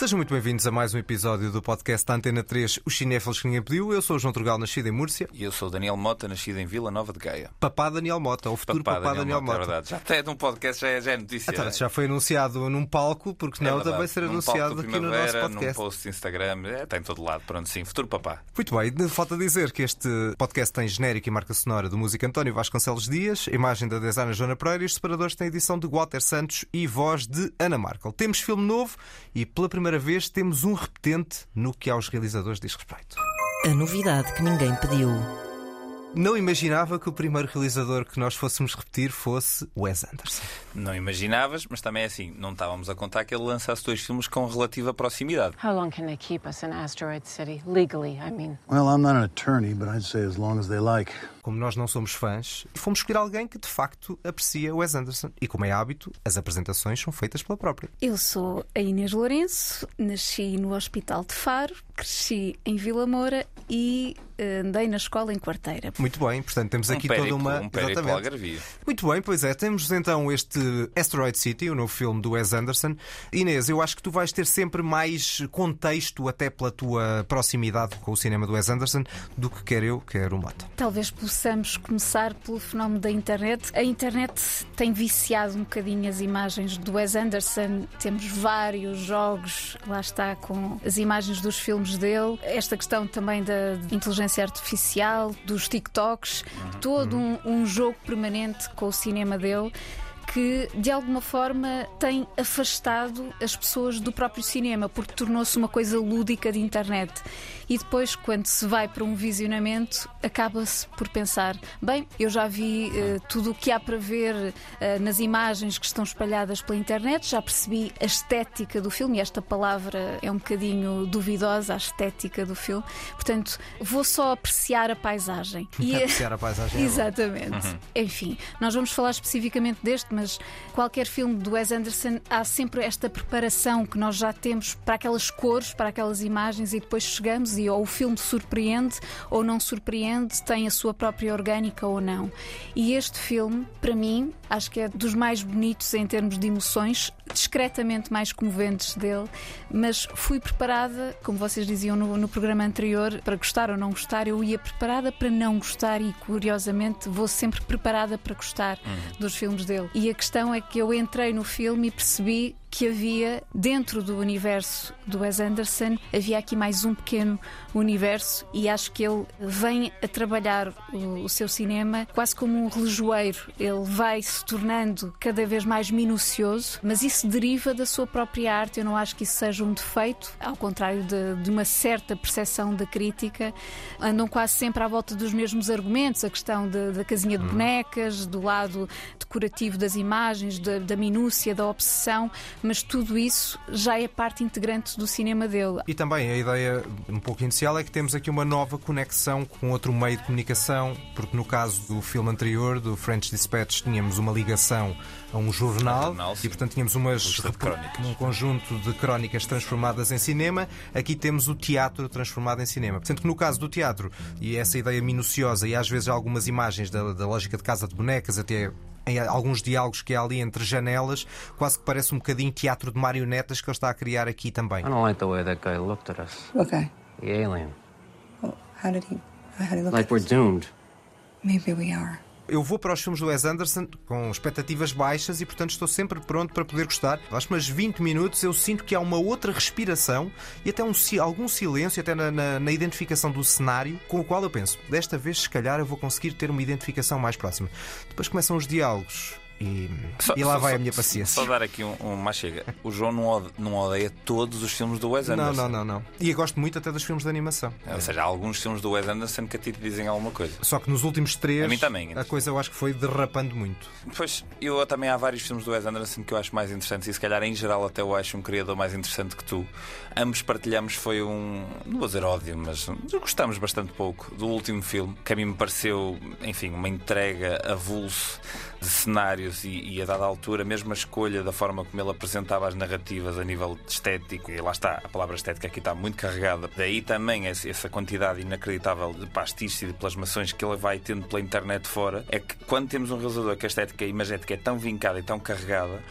Sejam muito bem-vindos a mais um episódio do podcast da Antena 3, Os Cinéfilos que ninguém pediu. Eu sou o João Trugal, nascido em Múrcia. E eu sou o Daniel Mota, nascido em Vila Nova de Gaia. Papá Daniel Mota, o futuro papá, papá Daniel, Daniel Mota. É verdade. Já até num podcast já é, já é notícia. Então, já foi anunciado num palco, porque não, é também ser num anunciado aqui no nosso podcast. Num post de Instagram, é, está em todo lado. Pronto, sim, futuro papá. Muito bem, falta dizer que este podcast tem genérico e marca sonora do músico António Vasconcelos Dias, imagem da designer Joana Pereira e os separadores têm edição de Walter Santos e voz de Ana Markel. Temos filme novo e pela primeira vez temos um repetente no que aos realizadores diz respeito. A novidade que ninguém pediu. Não imaginava que o primeiro realizador que nós fôssemos repetir fosse Wes Anderson. Não imaginavas, mas também é assim, não estávamos a contar que ele lançasse dois filmes com relativa proximidade. How long can they keep us in Asteroid City? Legally, I mean. Well, I'm not an attorney, but I'd say as long as they like. Como nós não somos fãs, fomos escolher alguém que de facto aprecia Wes Anderson. E como é hábito, as apresentações são feitas pela própria. Eu sou a Inês Lourenço, nasci no Hospital de Faro, cresci em Vila Moura e eh, andei na escola em quarteira. Muito bem, portanto temos aqui um périco, toda uma. Um Exatamente. Muito bem, pois é, temos então este Asteroid City, o novo filme do Wes Anderson. Inês, eu acho que tu vais ter sempre mais contexto, até pela tua proximidade com o cinema do Wes Anderson, do que quer eu, quer o Mota. Talvez possamos começar pelo fenómeno da internet. A internet tem viciado um bocadinho as imagens do Wes Anderson. Temos vários jogos, lá está, com as imagens dos filmes dele. Esta questão também da inteligência artificial, dos TikToks, uhum. todo um, um jogo permanente com o cinema dele que de alguma forma tem afastado as pessoas do próprio cinema, porque tornou-se uma coisa lúdica de internet e depois, quando se vai para um visionamento, acaba-se por pensar: bem, eu já vi uh, tudo o que há para ver uh, nas imagens que estão espalhadas pela internet, já percebi a estética do filme, e esta palavra é um bocadinho duvidosa, a estética do filme, portanto, vou só apreciar a paisagem. E apreciar a paisagem. É Exatamente. Uhum. Enfim, nós vamos falar especificamente deste, mas qualquer filme do Wes Anderson há sempre esta preparação que nós já temos para aquelas cores, para aquelas imagens, e depois chegamos ou o filme surpreende ou não surpreende, tem a sua própria orgânica ou não. E este filme, para mim, acho que é dos mais bonitos em termos de emoções, discretamente mais comoventes dele, mas fui preparada, como vocês diziam no, no programa anterior, para gostar ou não gostar, eu ia preparada para não gostar e, curiosamente, vou sempre preparada para gostar uhum. dos filmes dele. E a questão é que eu entrei no filme e percebi que havia dentro do universo do Wes Anderson, havia aqui mais um pequeno universo e acho que ele vem a trabalhar o, o seu cinema quase como um relojoeiro. Ele vai se tornando cada vez mais minucioso, mas isso deriva da sua própria arte. Eu não acho que isso seja um defeito, ao contrário de, de uma certa percepção da crítica. Andam quase sempre à volta dos mesmos argumentos, a questão de, da casinha de hum. bonecas, do lado decorativo das imagens, da, da minúcia, da obsessão mas tudo isso já é parte integrante do cinema dele. E também a ideia um pouco inicial é que temos aqui uma nova conexão com outro meio de comunicação, porque no caso do filme anterior, do French Dispatch, tínhamos uma ligação a um jornal, jornal e portanto tínhamos umas um conjunto de crónicas transformadas em cinema. Aqui temos o teatro transformado em cinema. Portanto, que no caso do teatro, e essa ideia minuciosa e às vezes algumas imagens da, da lógica de casa de bonecas, até em alguns diálogos que há ali entre janelas, quase que parece um bocadinho teatro de marionetas que ele está a criar aqui também. I don't like the way that guy looked at us. Guy? The alien. Well, how did he? How did he look like at we're us? doomed. Maybe we are eu vou para os filmes do Wes Anderson com expectativas baixas e, portanto, estou sempre pronto para poder gostar. Acho que umas 20 minutos eu sinto que há uma outra respiração e até um, algum silêncio, até na, na, na, identificação do cenário, com o qual eu penso, desta vez, se calhar, eu vou conseguir ter uma identificação mais próxima. Depois começam os diálogos e, só, e lá só, vai a minha paciência. Só dar aqui um, um mais chega. O João não, não odeia todos os filmes do Wes Anderson. Não, não, não, não. E eu gosto muito até dos filmes de animação. É, ou seja, há alguns filmes do Wes Anderson que a ti te dizem alguma coisa. Só que nos últimos três a, mim também, a coisa eu acho que foi derrapando muito. Pois, eu também há vários filmes do Wes Anderson que eu acho mais interessantes e se calhar em geral até eu acho um criador mais interessante que tu. Ambos partilhamos foi um. não vou dizer ódio, mas gostamos bastante pouco do último filme, que a mim me pareceu, enfim, uma entrega avulso de cenários e, e a dada altura, mesmo a escolha da forma como ele apresentava as narrativas a nível estético, e lá está, a palavra estética aqui está muito carregada. Daí também essa quantidade inacreditável de pastiches e de plasmações que ele vai tendo pela internet fora. É que quando temos um realizador que a estética imagética é tão vincada e tão carregada,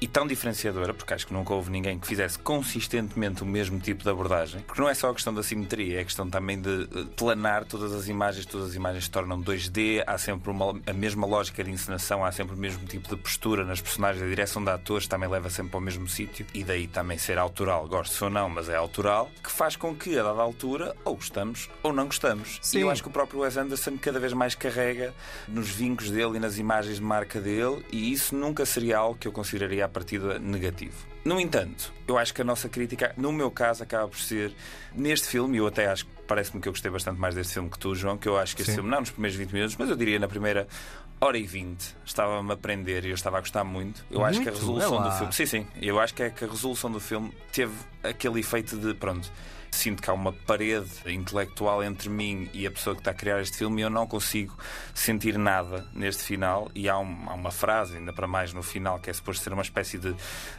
e tão diferenciadora, porque acho que nunca houve ninguém que fizesse consistentemente o mesmo tipo de abordagem, porque não é só a questão da simetria, é a questão também de eh, planar todas as imagens, todas as imagens se tornam 2D, há sempre uma, a mesma lógica de encenação, há sempre o mesmo tipo de postura nas personagens, a direção de atores também leva sempre ao mesmo sítio, e daí também ser autoral, gosto ou não, mas é autoral, que faz com que a dada altura ou gostamos ou não gostamos. Sim. E eu acho que o próprio Wes Anderson cada vez mais carrega nos vincos dele e nas imagens de marca dele, e isso nunca seria algo que eu consideraria a partida negativo. No entanto, eu acho que a nossa crítica, no meu caso, acaba por ser neste filme, e eu até acho que parece-me que eu gostei bastante mais deste filme que tu, João, que eu acho que este Sim. filme, não nos primeiros 20 minutos, mas eu diria na primeira hora e 20, estava-me a aprender e eu estava a gostar muito. Eu acho que a Muito? resolução É do filme. Sim, sim. Eu acho que é que a resolução do filme teve aquele efeito de pronto. Sinto que há uma parede intelectual entre mim e a pessoa que está a criar este filme e eu não consigo sentir nada neste final. E há, um- há uma frase, ainda para mais no final, que é suposto ser uma espécie de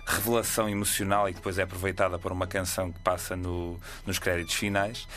revelação emocional e que depois é aproveitada por uma canção que passa no- nos créditos finais.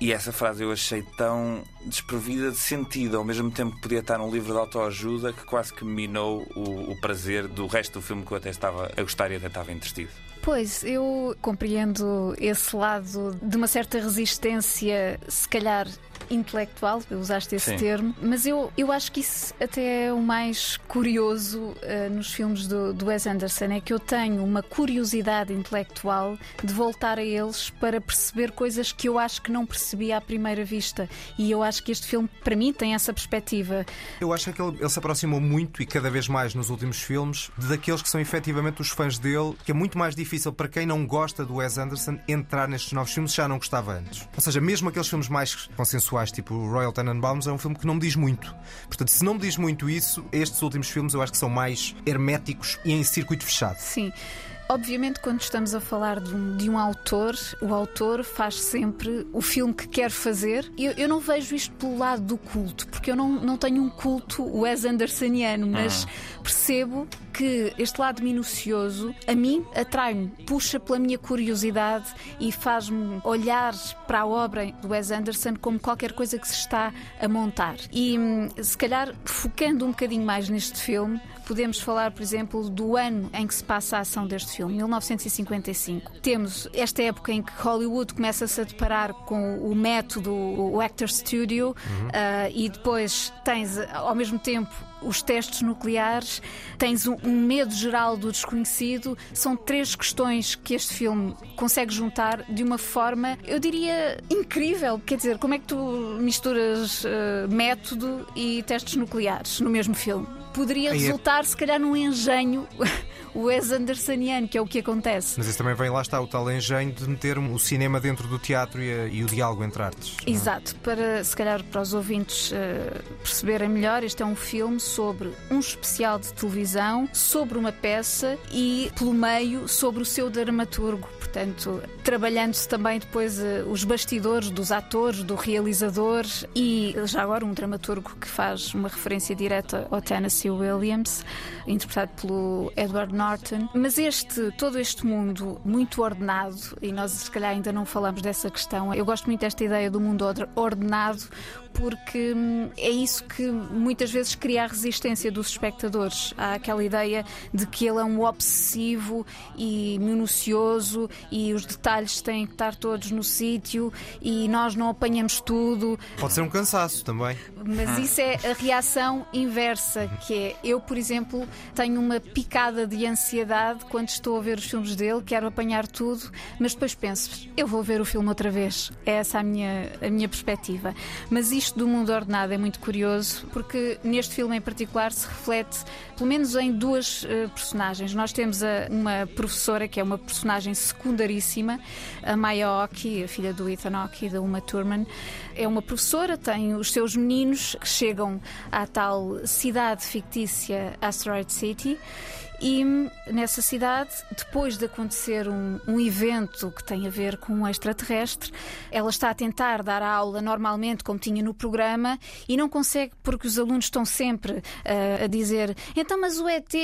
E essa frase eu achei tão desprovida de sentido, ao mesmo tempo que podia estar num livro de autoajuda, que quase que minou o, o prazer do resto do filme que eu até estava a gostar e até estava entretido. Pois, eu compreendo esse lado de uma certa resistência, se calhar intelectual, usaste esse Sim. termo, mas eu, eu acho que isso até é o mais curioso eh, nos filmes do, do Wes Anderson, é que eu tenho uma curiosidade intelectual de voltar a eles para perceber coisas que eu acho que não percebi à primeira vista. E eu acho que este filme, para mim, tem essa perspectiva. Eu acho que ele, ele se aproximou muito e cada vez mais nos últimos filmes daqueles que são efetivamente os fãs dele, que é muito mais difícil para quem não gosta do Wes Anderson entrar nestes novos filmes já não gostava antes. Ou seja, mesmo aqueles filmes mais consensuais, tipo Royal Tenenbaums, é um filme que não me diz muito. Portanto, se não me diz muito isso, estes últimos filmes eu acho que são mais herméticos e em circuito fechado. Sim. Obviamente, quando estamos a falar de um, de um autor, o autor faz sempre o filme que quer fazer. Eu, eu não vejo isto pelo lado do culto, porque eu não, não tenho um culto Wes Andersoniano, mas percebo que este lado minucioso a mim atrai-me, puxa pela minha curiosidade e faz-me olhar para a obra do Wes Anderson como qualquer coisa que se está a montar. E hum, se calhar focando um bocadinho mais neste filme, podemos falar, por exemplo, do ano em que se passa a ação deste filme, 1955. Temos esta época em que Hollywood começa-se a deparar com o método, o Actor Studio, ah, e depois tens, ao mesmo tempo, os testes nucleares, tens um, medo geral do desconhecido. São três questões que este filme consegue juntar de uma forma, eu diria, incrível. Quer dizer, como é que tu misturas eh, método e testes nucleares no mesmo filme? Poderia Aí é- resultar, se calhar, num engenho Wes Andersoniano, que é o que acontece. Mas isso também vem lá está o tal engenho de meter o cinema dentro do teatro e, a- e o diálogo entre artes. é? Exato, para se calhar para os ouvintes eh, perceberem melhor, este é um filme sobre um especial de televisão, sobre uma peça e, pelo meio, sobre o seu dramaturgo. Portanto, trabalhando-se também depois eh, os bastidores dos atores, do realizador e já agora um dramaturgo que faz uma referência direta ao Tennessee Williams, interpretado pelo Edward Norton. Mas este, todo este mundo muito ordenado, e nós se calhar ainda não falamos dessa questão, eu gosto muito desta ideia do mundo or- ordenado porque hum, é isso que muitas vezes cria a resistência dos espectadores. Há aquela ideia de que ele é um obsessivo e minucioso e os detalhes têm que estar todos no sítio e nós não apanhamos tudo. Pode ser um cansaço também. Mas isso é a reação inversa, que é eu, por exemplo, tenho uma picada de ansiedade quando estou a ver os filmes dele, quero apanhar tudo, mas depois penso, eu vou ver o filme outra vez. É essa a minha, a minha perspectiva. Mas isto do mundo ordenado é muito curioso, porque neste filme em particular se reflete, pelo menos em duas eh, personagens. Nós temos a- uma professora que é uma personagem secundaríssima, a Maya Oki, a filha do Ethan Oki da Uma Thurman. É uma professora, tem os seus meninos que chegam à tal cidade fictícia Asteroid City. E nessa cidade, depois de acontecer um, um evento que tem a ver com um extraterrestre, ela está a tentar dar a aula normalmente, como tinha no programa, e não consegue porque os alunos estão sempre ah, a dizer: então, mas o ET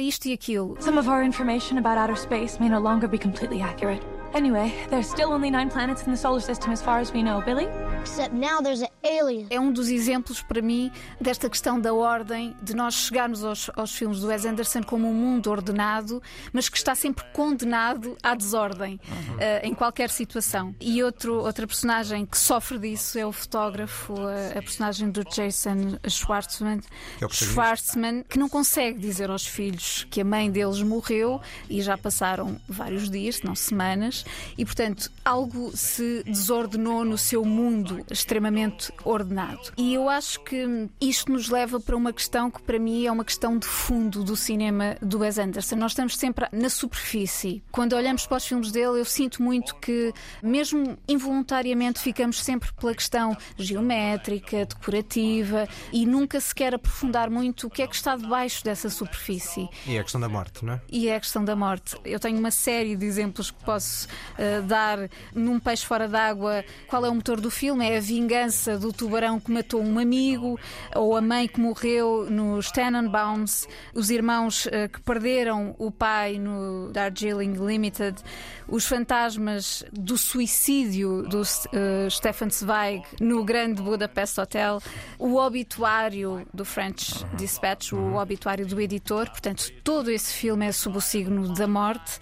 isto e aquilo. Some of our information about outer space may no longer be completely accurate. Anyway, there's still only nine planets in the solar system as far as we know. Billy? Except now there's an alien. É um dos exemplos para mim desta questão da ordem, de nós chegarmos aos, aos filmes do Wes Anderson como um mundo ordenado, mas que está sempre condenado à desordem uhum. uh, em qualquer situação. E outro, outra personagem que sofre disso é o fotógrafo, a, a personagem do Jason Schwartzman, que, é Schwartzman, que não consegue dizer aos filhos que a mãe deles morreu e já passaram vários dias, se não semanas, e portanto algo se desordenou no seu mundo extremamente ordenado. E eu acho que isto nos leva para uma questão que para mim é uma questão de fundo do cinema do Wes Anderson. Nós estamos sempre na superfície. Quando olhamos para os filmes dele, eu sinto muito que, mesmo involuntariamente, ficamos sempre pela questão geométrica, decorativa e nunca se quer aprofundar muito o que é que está debaixo dessa superfície. E é a questão da morte, não é? E é a questão da morte. Eu tenho uma série de exemplos que posso uh, dar num peixe fora d'água. Qual é o motor do filme? É a vingança do tubarão que matou um amigo ou a mãe que morreu nos Tenenbaums, os irmãos uh, que perderam o pai no Darjeeling Limited, os fantasmas do suicídio do uh, Stefan Zweig no Grande Budapest Hotel, o obituário do French Dispatch, o obituário do editor. Portanto, todo esse filme é sob o signo da morte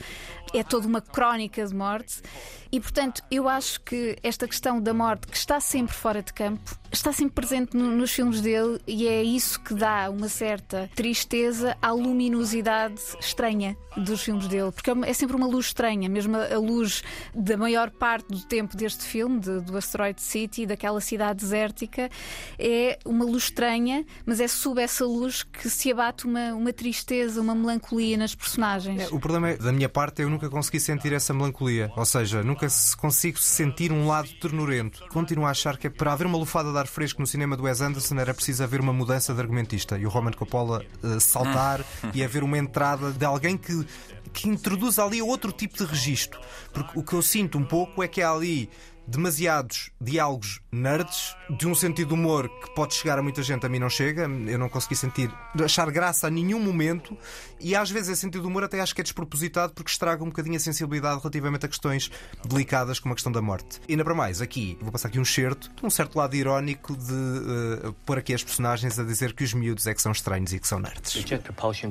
é toda uma crónica de morte. E, portanto, eu acho que esta questão da morte, que está sempre fora de campo, está sempre presente no, nos filmes dele e é isso que dá uma certa tristeza à luminosidade estranha dos filmes dele, porque é sempre uma luz estranha, mesmo a, luz da maior parte do tempo deste filme, de, do Asteroid City, daquela cidade desértica, é uma luz estranha, mas é sob essa luz que se abate uma, uma tristeza, uma melancolia nas personagens. É, o problema é, da minha parte, eu nunca consegui sentir essa melancolia, ou seja, nunca consigo sentir um lado ternurento. Continuo a achar que é para haver uma lufada de ar fresco no cinema do Wes Anderson era preciso haver uma mudança de argumentista e o Roman Coppola uh, saltar e haver uma entrada de alguém que que introduz ali outro tipo de registro. Porque o que eu sinto um pouco é que há ali demasiados diálogos nerds, de um sentido de humor que pode chegar a muita gente, a mim não chega, eu não consegui sentir, achar graça a nenhum momento, e às vezes esse sentido de humor até acho que é despropositado porque estraga um bocadinho a sensibilidade relativamente a questões delicadas como a questão da morte. Ainda para mais, aqui, vou passar aqui um certo, um certo lado irónico de uh, pôr aqui as personagens a dizer que os miúdos é que são estranhos e que são nerds.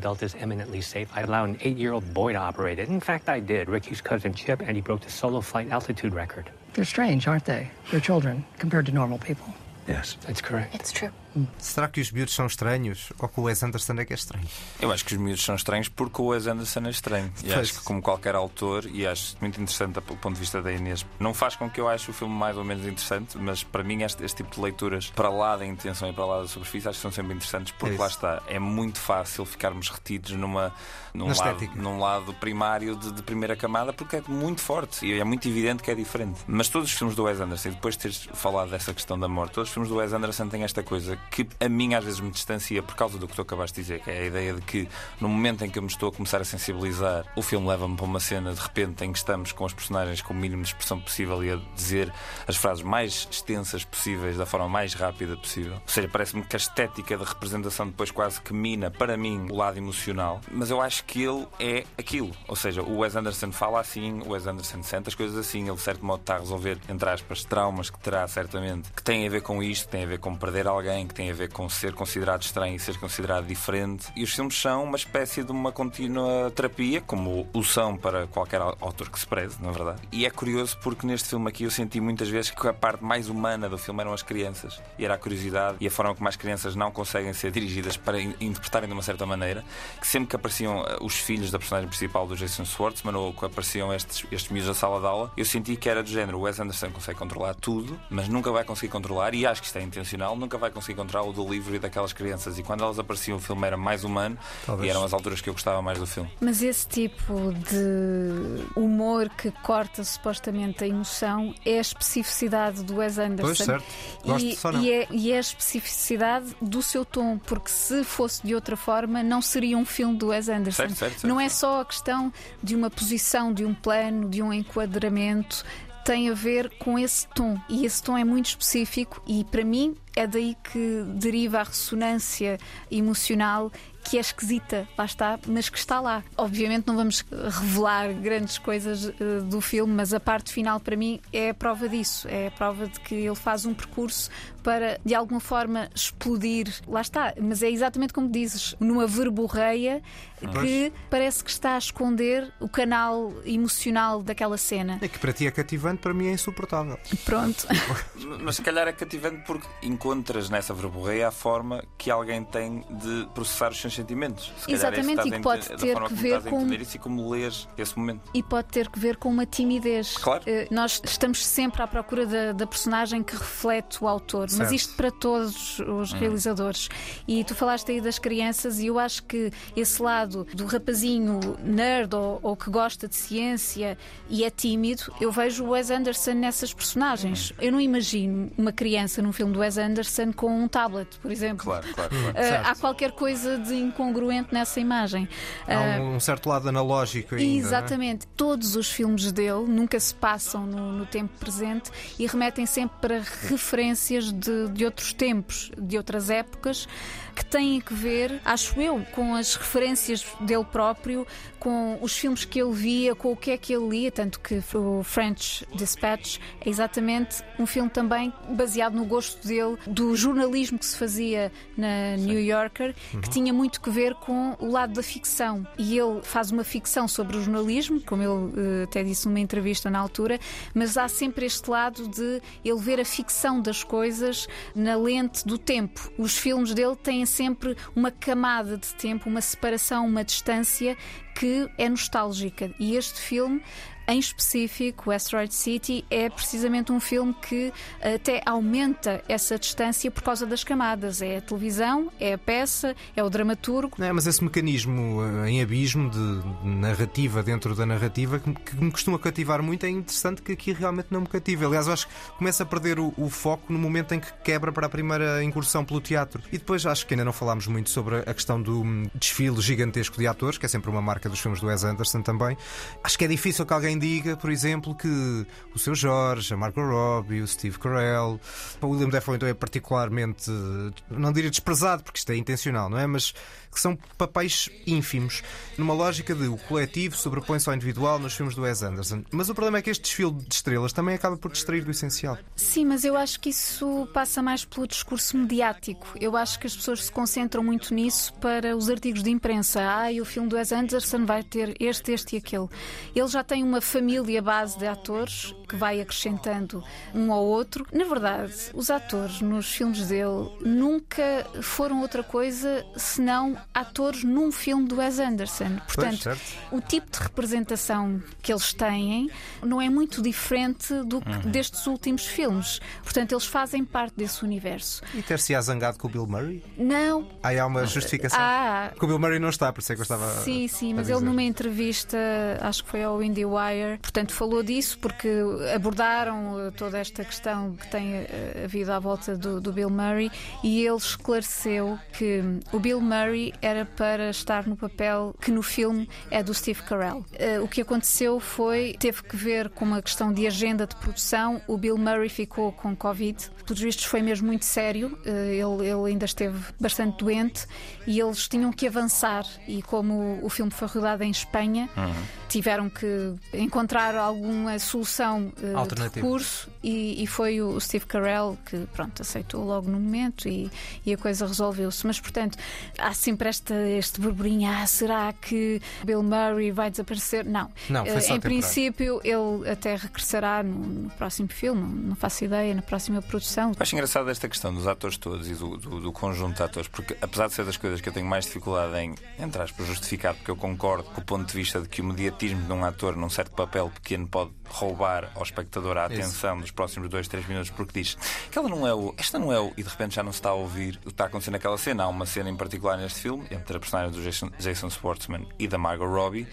Belt is eminently safe. I allow an eight-year-old boy to operate it. In fact, I did. Ricky's cousin Chip, solo flight altitude record. They're strange, aren't they? They're children compared to normal people. Yes, that's correct. It's true. Será que os miúdos são estranhos ou que o Wes Anderson é que é estranho? Eu acho que os miúdos são estranhos porque o Wes Anderson é estranho. E pois. acho que, como qualquer autor, e acho muito interessante do ponto de vista da Inês, não faz com que eu ache o filme mais ou menos interessante, mas para mim este, este tipo de leituras, para lá da intenção e para lá da superfície, acho que são sempre interessantes porque é lá está, é muito fácil ficarmos retidos numa, num, lado, num lado primário de, de, primeira camada porque é muito forte e é muito evidente que é diferente. Mas todos os filmes do Wes Anderson, depois de teres falado dessa questão da morte, todos os filmes do Wes Anderson têm esta coisa que a mim às vezes me distancia por causa do que tu acabaste de dizer, que é a ideia de que no momento em que eu me estou a começar a sensibilizar, o filme leva-me para uma cena de repente em que estamos com os personagens com o mínimo de expressão possível e a dizer as frases mais extensas possíveis da forma mais rápida possível. Ou seja, parece-me que a estética da representação depois quase que mina para mim o lado emocional, mas eu acho que ele é aquilo. Ou seja, o Wes Anderson fala assim, o Wes Anderson sente as coisas assim, ele de certo modo está a resolver, entre aspas, traumas que terá certamente, que têm a ver com isto, têm a ver com perder alguém, que têm a ver com ser considerado estranho e ser considerado diferente. E os filmes são uma espécie de uma contínua terapia, como o são para qualquer autor que se preze, na verdade. E é curioso porque neste filme aqui eu senti muitas vezes que a parte mais humana do filme eram as crianças. E era a curiosidade e a forma como as crianças não conseguem ser dirigidas para interpretarem de uma certa maneira. Que sempre que apareciam eh, os filhos da personagem principal do Jason Schwartzman ou que apareciam estes, estes miúdos da sala de aula, eu senti que era do género. O Wes Anderson consegue controlar tudo, mas nunca vai conseguir controlar, e acho que isto é intencional, nunca vai conseguir controlar o do livro e daquelas crianças. E quando elas apareciam, o filme era mais humano Talvez. e eram as alturas que eu gostava mais do filme. Mas esse tipo de humor que corta supostamente a emoção é a especificidade do Wes Anderson. Pois, certo. Gosto e, só não. E, é, e é a especificidade do seu tom, porque se fosse de outra forma, não seria um filme do Wes Anderson. Certo, certo, certo, não é só a questão de uma posição, de um plano, de um enquadramento tem a ver com esse tom. E esse tom é muito específico e, para mim, é daí que deriva a ressonância emocional que é esquisita, lá está, mas que está lá. Obviamente não vamos revelar grandes coisas uh, do filme, mas a parte final para mim é a prova disso. É a prova de que ele faz um percurso para de alguma forma explodir. Lá está, mas é exatamente como dizes, numa verborreia que parece que está a esconder o canal emocional daquela cena. É que para ti é cativante, para mim é insuportável. Pronto. mas se calhar é cativante porque encontras nessa verborreia a forma que alguém tem de processar os seus sentimentos. Se Exatamente, é e que pode ter que ver com. Isso e como lês esse momento. E pode ter que ver com uma timidez. Claro. Uh, nós estamos sempre à procura da, da personagem que reflete o autor, certo. mas isto para todos os hum. realizadores. E tu falaste aí das crianças, e eu acho que esse lado do rapazinho nerd ou, ou que gosta de ciência e é tímido, eu vejo o Wes Anderson nessas personagens. Hum. Eu não imagino uma criança num filme do Wes Anderson com um tablet, por exemplo. Claro, claro, claro. Uh, há qualquer coisa de incongruente nessa imagem. Há um, um certo lado analógico ainda. É? Exatamente. É? Todos os filmes dele nunca se passam no, no tempo presente e remetem sempre para referências de, de outros tempos, de outras épocas que têm a ver, acho eu, com as referências dele próprio, com os filmes que ele via, com o que é que ele lia, tanto que o French Dispatch é exatamente um filme também baseado no gosto dele do jornalismo que se fazia na New Yorker, uhum. que tinha muito que ver com o lado da ficção. E ele faz uma ficção sobre o jornalismo, como ele uh, até disse numa entrevista na altura, mas há sempre este lado de ele ver a ficção das coisas na lente do tempo. Os filmes dele têm sempre uma camada de tempo, uma separação, uma distância que é nostálgica. E este filme em específico, Asteroid City é precisamente um filme que até aumenta essa distância por causa das camadas. É a televisão, é a peça, é o dramaturgo. É, mas esse mecanismo eh, em abismo de narrativa dentro da narrativa que me costuma cativar muito é interessante que aqui realmente não me cativa. Aliás, eu acho que começa a perder o, o foco no momento em que quebra para a primeira incursão pelo teatro. E depois acho que ainda não falámos muito sobre a questão do hum, desfile gigantesco de atores, que é sempre uma marca dos filmes do Wes Anderson também. Acho que é difícil que alguém alguém diga, por exemplo, que o seu Jorge, a Margot Robbie, o Steve Carell, o William Dafoe então é particularmente, não diria desprezado, porque isto é intencional, não é? Mas que são papéis ínfimos, numa lógica de o coletivo sobrepõe-se ao individual nos filmes do Wes Anderson. Mas o problema é que este desfile de estrelas também acaba por distrair do essencial. Sim, mas eu acho que isso passa mais pelo discurso mediático. Eu acho que as pessoas se concentram muito nisso para os artigos de imprensa. Ah, e o filme do Wes Anderson vai ter este, este e aquele. Ele já tem uma família base de atores que vai acrescentando um ao outro. Na verdade, os atores nos filmes dele nunca foram outra coisa senão atores num filme do Wes Anderson. Portanto, o tipo de representação que eles têm não é muito diferente do uhum. destes últimos filmes. Portanto, eles fazem parte desse universo. E ter-se-á zangado com o Bill Murray? Não. Aí há uma justificação. Ah, o Bill Murray não está, por isso é que eu estava. Sim, sim, mas ele numa entrevista, acho que foi ao IndieWire, portanto, falou disso porque abordaram eh, toda esta questão que tem eh, havido à volta do, do Bill Murray e ele esclareceu que o Bill Murray era para estar no papel que no filme é do Steve Carell. Uh, o que aconteceu foi, teve que ver com uma questão de agenda de produção. O Bill Murray ficou com Covid. Pelos vistos foi mesmo muito sério. Uh, ele, ele, ainda esteve bastante doente e eles tinham que avançar. E como o filme foi rodado em Espanha, uhum. Tiveram que encontrar alguma solução uh, de recurso e, e, foi o Steve Carell que pronto aceitou logo no momento e, e a coisa resolveu-se. Mas portanto há sempre sempre este, burburinho: ah, será que Bill Murray vai desaparecer? Não. não uh, em princípio, ele até regressará no, no, próximo filme, não faço ideia, na próxima produção. Acho engraçado esta questão dos atores todos e do, do, do, conjunto de atores, porque apesar de ser das coisas que eu tenho mais dificuldade em, entre aspas, justificar, porque eu concordo com o ponto de vista de que o mediatismo de um ator num certo papel pequeno pode roubar ao espectador a atenção Isso. dos próximos 2, 3 minutos, porque diz que ela não é o. Esta não é o. E de repente já não se está a ouvir o que está acontecendo naquela cena. Há uma cena em particular neste filme, entre a personagem do Jason, Jason Schwartzman e da Margot Robbie,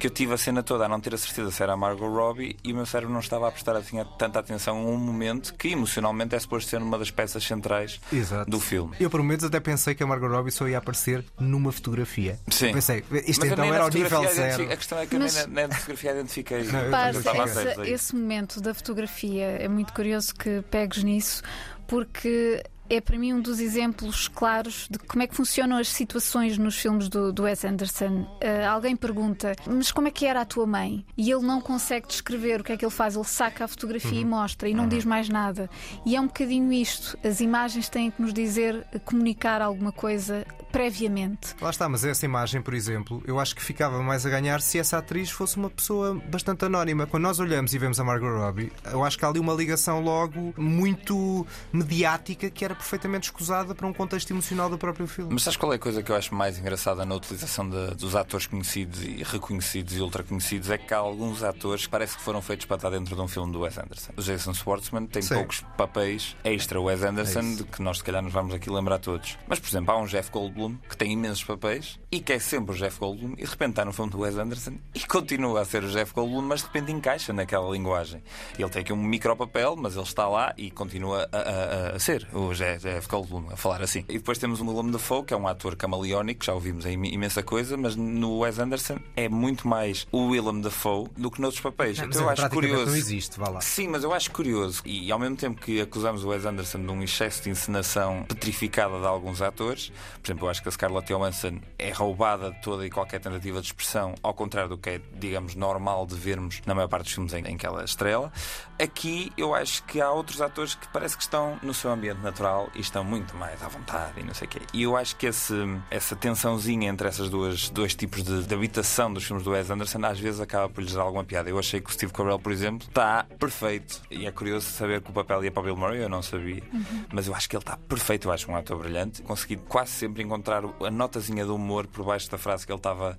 que eu tive a cena toda a não ter a certeza se era a Margot Robbie e o meu cérebro não estava a prestar assim, tanta atenção a um momento que emocionalmente é suposto ser uma das peças centrais Exato. do filme. Eu por momentos até pensei que a Margot Robbie só ia aparecer numa fotografia. Sim. Eu pensei, isto Mas então era o nível zero. A questão é que Mas... eu nem na, fotografia identifiquei. Não, esse, esse momento da fotografia é muito curioso que pegues nisso porque é para mim um dos exemplos claros de como é que funcionam as situações nos filmes do, do Wes Anderson. Uh, alguém pergunta, mas como é que era a tua mãe? E ele não consegue descrever o que é que ele faz, ele saca a fotografia uhum. e mostra e não uhum. diz mais nada. E é um bocadinho isto: as imagens têm que nos dizer, comunicar alguma coisa previamente. Lá está, mas essa imagem, por exemplo, eu acho que ficava mais a ganhar se essa atriz fosse uma pessoa bastante anónima. Quando nós olhamos e vemos a Margot Robbie, eu acho que há ali uma ligação logo muito mediática que era perfeitamente escusada para um contexto emocional do próprio filme. Mas sabes qual é a coisa que eu acho mais engraçada na utilização de, dos atores conhecidos e reconhecidos e ultra conhecidos? É que há alguns atores que parece que foram feitos para estar dentro de um filme do Wes Anderson. O Jason Schwartzman tem Sim. poucos papéis extra Wes Anderson, é de que nós se calhar nos vamos aqui lembrar todos. Mas, por exemplo, há um Jeff Goldblum Goldblum, que tem imensos papéis e que é sempre o Jeff Goldblum, e de repente está no filme do Wes Anderson e continua a ser o Jeff Goldblum, mas de repente encaixa naquela linguagem. Ele tem aqui um micro papel, mas ele está lá e continua a, a, a ser o Jeff Goldblum, a falar assim. E depois temos o Willem Dafoe, que é um ator camaleónico, já ouvimos em imensa coisa, mas no Wes Anderson é muito mais o Willem Dafoe do que noutros papéis. Não, então eu acho curioso. Não existe, vá lá. Sim, mas eu acho curioso. E ao mesmo tempo que acusamos o Wes Anderson de um excesso de encenação petrificada de alguns atores, por exemplo, eu acho que a Scarlett Johansson Johansson é roubada de toda e qualquer tentativa de expressão, ao contrário do que é, digamos, normal de vermos na maior parte dos filmes em, em que ela estrela. Aqui eu acho que há outros atores que parece que estão no seu ambiente natural e estão muito mais à vontade e não sei o quê. E eu acho que esse, essa tensãozinha entre essas duas dois tipos de, de habitação dos filmes do Wes Anderson às vezes acaba por lhes dar alguma piada. Eu achei que o Steve Carell, por exemplo, está perfeito. E é curioso saber que o papel ia para o Bill Murray, eu não sabia. Uhum. Mas eu acho que ele está perfeito. Eu acho um ator brilhante. Consegui quase sempre encontrar a nota notazinha de humor por baixo da frase que ele estava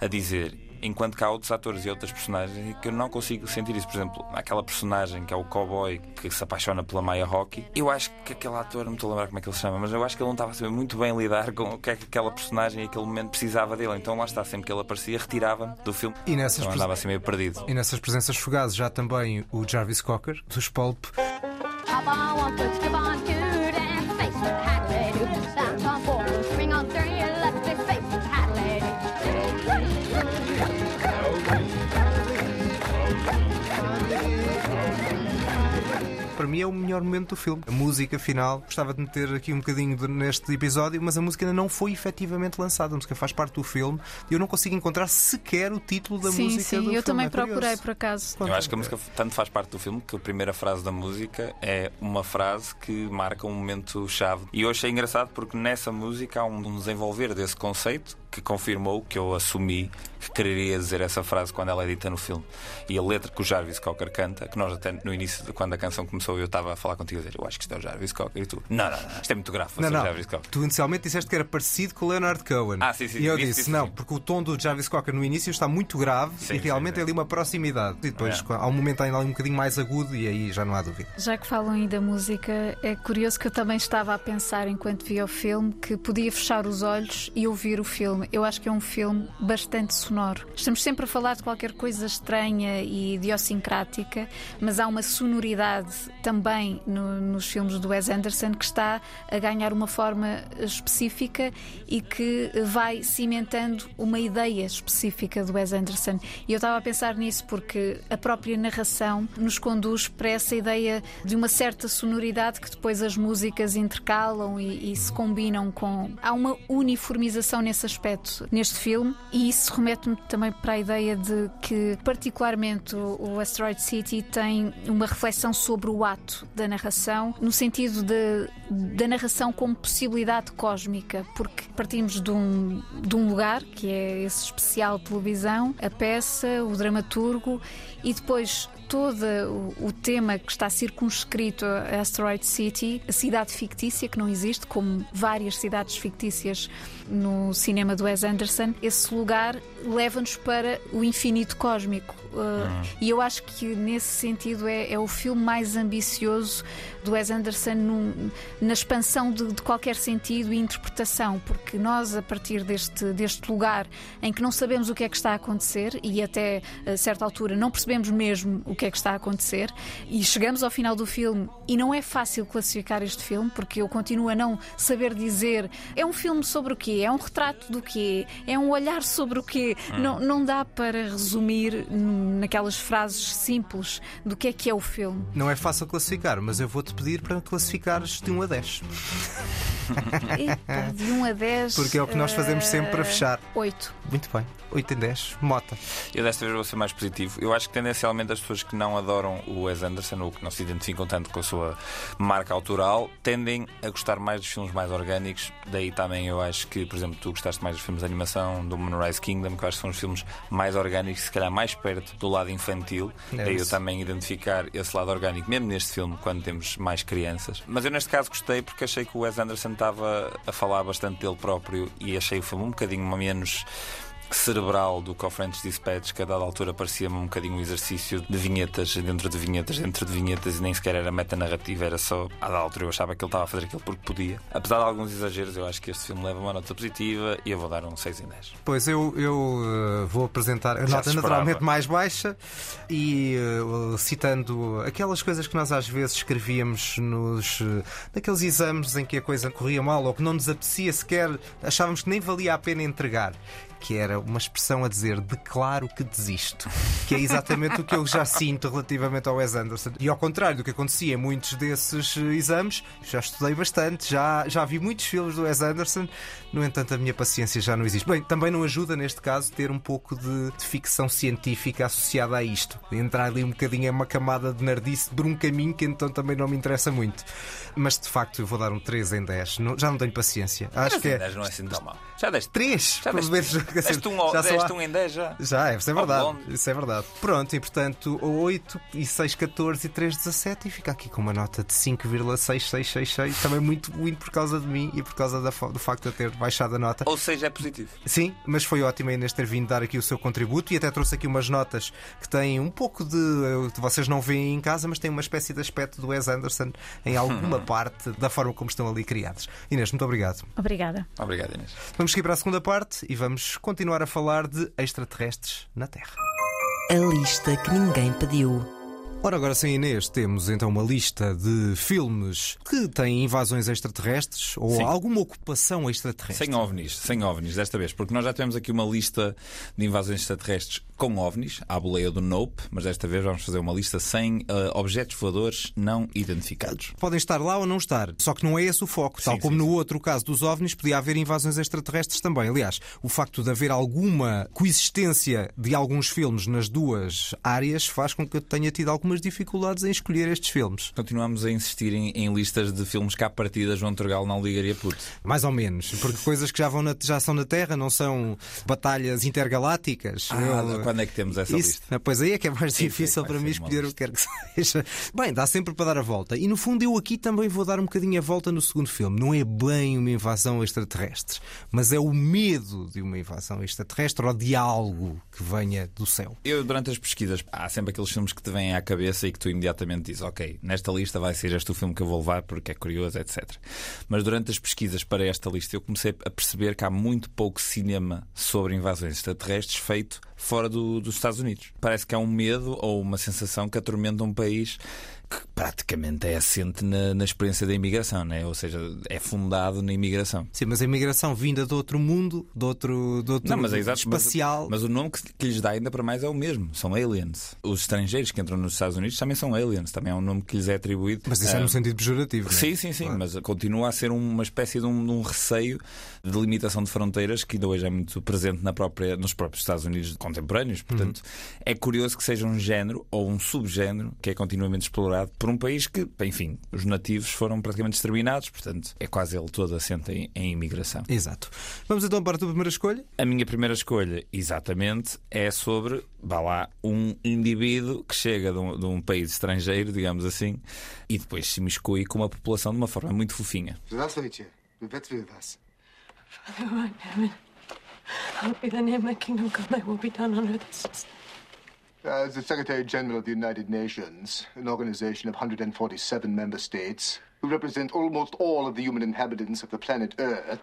a dizer. Enquanto que há outros atores e outras personagens que eu não consigo sentir isso. Por exemplo, aquela personagem que é o cowboy que se apaixona pela Maya Rocky. Eu acho que aquele ator, não estou a lembrar como é que ele se chama, mas eu acho que ele não estava a saber muito bem lidar com o que é que aquela personagem e aquele momento precisava dele. Então lá está, sempre que ele aparecia, retirava do filme. E nessas então andava assim meio perdido. E nessas presenças fugazes já também o Jarvis Cocker, dos Pulp. Mim é o melhor momento do filme. A música final, gostava de meter aqui um bocadinho neste episódio, mas a música ainda não foi efetivamente lançada. A música faz parte do filme e eu não consigo encontrar sequer o título da sim, música. Sim, do eu filme. também é procurei por acaso. Eu acho que a música tanto faz parte do filme que a primeira frase da música é uma frase que marca um momento chave. E eu achei engraçado porque nessa música há um desenvolver desse conceito que confirmou que eu assumi que quereria dizer essa frase quando ela é dita no filme. E a letra que o Jarvis Cocker canta, que nós até no início, quando a canção começou, eu estava a falar contigo a dizer: Eu acho que isto é o Jarvis Cocker. E tu: Não, não, não, isto é muito grave. Não, não. Jarvis Cocker. Tu inicialmente disseste que era parecido com o Leonard Cohen. Ah, sim, sim. E eu disse: disse: Não, porque o tom do Jarvis Cocker no início está muito grave sim, e realmente sim, é ali uma proximidade. E depois é. há um momento ainda um bocadinho mais agudo e aí já não há dúvida. Já que falam aí da música, é curioso que eu também estava a pensar enquanto via o filme que podia fechar os olhos e ouvir o filme. Eu acho que é um filme bastante sonoro. Estamos sempre sempre a falar de qualquer coisa estranha e idiosincrática, mas há uma sonoridade também no, nos filmes do Wes Anderson que está a ganhar uma forma específica e que vai cimentando uma ideia específica do Wes Anderson. E eu estava a pensar nisso porque a própria narração nos conduz para essa ideia de uma certa sonoridade que depois as músicas intercalam e, e se combinam com. Há uma uniformização nesse aspecto neste filme e isso remete-me também para a ideia de que, particularmente, o Asteroid City tem uma reflexão sobre o ato da narração, no sentido da narração como possibilidade cósmica, porque partimos de um, de um lugar, que é esse especial televisão, a peça, o dramaturgo, e depois todo o, tema que está circunscrito a Asteroid City, a cidade fictícia que não existe, como várias cidades fictícias no cinema do Wes Anderson, esse lugar leva-nos para o infinito cósmico. Uh, E eu acho que nesse sentido é, é, o filme mais ambicioso do Wes Anderson num, na expansão de, de, qualquer sentido e interpretação, porque nós, a partir deste, deste lugar em que não sabemos o que é que está a acontecer e até a certa altura não percebemos mesmo o que é que está a acontecer, e chegamos ao final do filme e não é fácil classificar este filme, porque eu continuo a não saber dizer é um filme sobre o quê? É um retrato do quê? É um olhar sobre o quê? Hum. Não, não dá para resumir num naquelas frases simples do que é que é o filme. Não é fácil classificar, mas eu vou-te pedir para classificares de 1 a 10. Eita, de 1 a 10. Porque é o que nós fazemos sempre para fechar. 8. Muito bem. 8 em 10. Mota. Eu desta vez vou ser mais positivo. Eu acho que tendencialmente as pessoas que não adoram o Wes Anderson ou que não se identificam tanto com a sua marca autoral tendem a gostar mais dos filmes mais orgânicos. Daí também eu acho que, por exemplo, tu gostaste mais dos filmes de animação do Moonrise Kingdom, que eu acho que são os filmes mais orgânicos, se calhar mais perto do lado infantil. É Daí eu também identificar esse lado orgânico, mesmo neste filme, quando temos mais crianças. Mas eu neste caso gostei porque achei que o Wes Anderson estava a falar bastante dele próprio e achei o filme um bocadinho menos cerebral do que ao French Dispatch, que a dada altura parecia-me um bocadinho um exercício de vinhetas dentro de vinhetas dentro de vinhetas e nem sequer era metanarrativa, era só a dada altura eu achava que ele estava a fazer aquilo porque podia. Apesar de alguns exageros, eu acho que este filme leva uma nota positiva e eu vou dar um 6 em 10. Pois eu, eu uh, vou apresentar a Já nota naturalmente mais baixa e uh, citando aquelas coisas que nós às vezes escrevíamos nos uh, naqueles exames em que a coisa corria mal ou que não nos apetecia sequer, achávamos que nem valia a pena entregar. Que era uma expressão a dizer declaro que desisto. Que é exatamente o que eu já sinto relativamente ao Wes Anderson. E ao contrário do que acontecia em muitos desses uh, exames, já estudei bastante, já, já vi muitos filmes do Wes Anderson, no entanto a minha paciência já não existe. Bem, também não ajuda neste caso ter um pouco de, de ficção científica associada a isto. Entrar ali um bocadinho em uma camada de nerdice por um caminho que então também não me interessa muito. Mas de facto eu vou dar um 3 em 10. Não- já não tenho paciência. Acho que é 10 não é assim tão mal. Já deste 3, Já deste, menos. deste um, Já deste um em 10 já. já, é, isso é verdade. bonde. Isso é verdade. Pronto, e portanto, 8 e 6, 14 e 3, 17 e fica aqui com uma nota de 5,6666. Também muito, muito por causa de mim e por causa da do facto de eu ter baixado a nota. Ou seja, é positivo. Sim, mas foi ótimo a Inês ter vindo dar aqui o seu contributo e até trouxe aqui umas notas que têm um pouco de. Vocês não veem em casa, mas têm uma espécie de aspecto do Wes Anderson em alguma parte da forma como estão ali criados. Inês, muito obrigado. Obrigada. Obrigado, Inês. Vamos seguir para a segunda parte e vamos continuar a falar de extraterrestres na Terra. A lista que ninguém pediu. Ora, agora sem Inês, temos então uma lista de filmes que têm invasões extraterrestres ou Sim. alguma ocupação extraterrestre. Sem ovnis, sem ovnis desta vez, porque nós já tivemos aqui uma lista de invasões extraterrestres com ovnis, à boleia do Nope, mas desta vez vamos fazer uma lista sem eh, objetos voadores não identificados. Podem estar lá ou não estar, só que não é esse o foco. Tal Sim, como sim, no sim. outro caso dos ovnis, podia haver invasões extraterrestres também. Aliás, o facto de haver alguma coexistência de alguns filmes nas duas áreas faz com que eu tenha tido algumas dificuldades em escolher estes filmes. Continuamos a insistir em, em listas de filmes que à partida João Turgal não ligaria puto. Mais ou menos, porque coisas que já, vão na- já são na Terra não são batalhas intergalácticas. Eu- quando é que temos essa Isso, lista? Pois aí é que é mais Sim, difícil sim, para mim escolher o que quer que seja. Bem, dá sempre para dar a volta. E no fundo eu aqui também vou dar um bocadinho a volta no segundo filme. Não é bem uma invasão extraterrestre, mas é o medo de uma invasão extraterrestre ou de algo que venha do céu. Eu, durante as pesquisas, há sempre aqueles filmes que te vêm à cabeça e que tu imediatamente dizes, ok, nesta lista vai ser este o filme que eu vou levar porque é curioso, etc. Mas durante as pesquisas para esta lista eu comecei a perceber que há muito pouco cinema sobre invasões extraterrestres feito fora do- dos Estados Unidos. Parece que há um medo ou uma sensação que atormenta um país que praticamente é assente na, na experiência da imigração, né? ou seja, é fundado na imigração. Sim, mas a imigração vinda de outro mundo, de outro, de outro Não, mas é exato. mas- espacial. Mas, o nome que, que lhes dá ainda para mais é o mesmo. São aliens. Os estrangeiros que entram nos Estados Unidos também são aliens. Também é um nome que lhes é atribuído. Mas isso é Ah, no sentido pejorativo. não é? Sim, sim, sim, mas continua a ser uma espécie de um, de um receio de limitação de fronteiras que ainda hoje é muito presente na própria, nos próprios Estados Unidos contemporâneos. Portanto, é curioso que seja um género ou um subgénero que é continuamente explorado por um país que, enfim, os nativos foram praticamente exterminados, portanto, é quase ele todo assente em, em imigração. Exato. Vamos então para a tua primeira escolha. A minha primeira escolha, exatamente, é sobre, vá lá, um indivíduo que chega de um, de um país estrangeiro, digamos assim, e depois se miscui com uma população de uma forma muito fofinha. Здравствуйте. Приветствую вас. Father who art in heaven, Hallowed be thy name, thy kingdom come, thy will be done on earth is. Uh, as the Secretary General of the United Nations, an organization of 147 member states, who represent almost all of the human inhabitants of the planet Earth,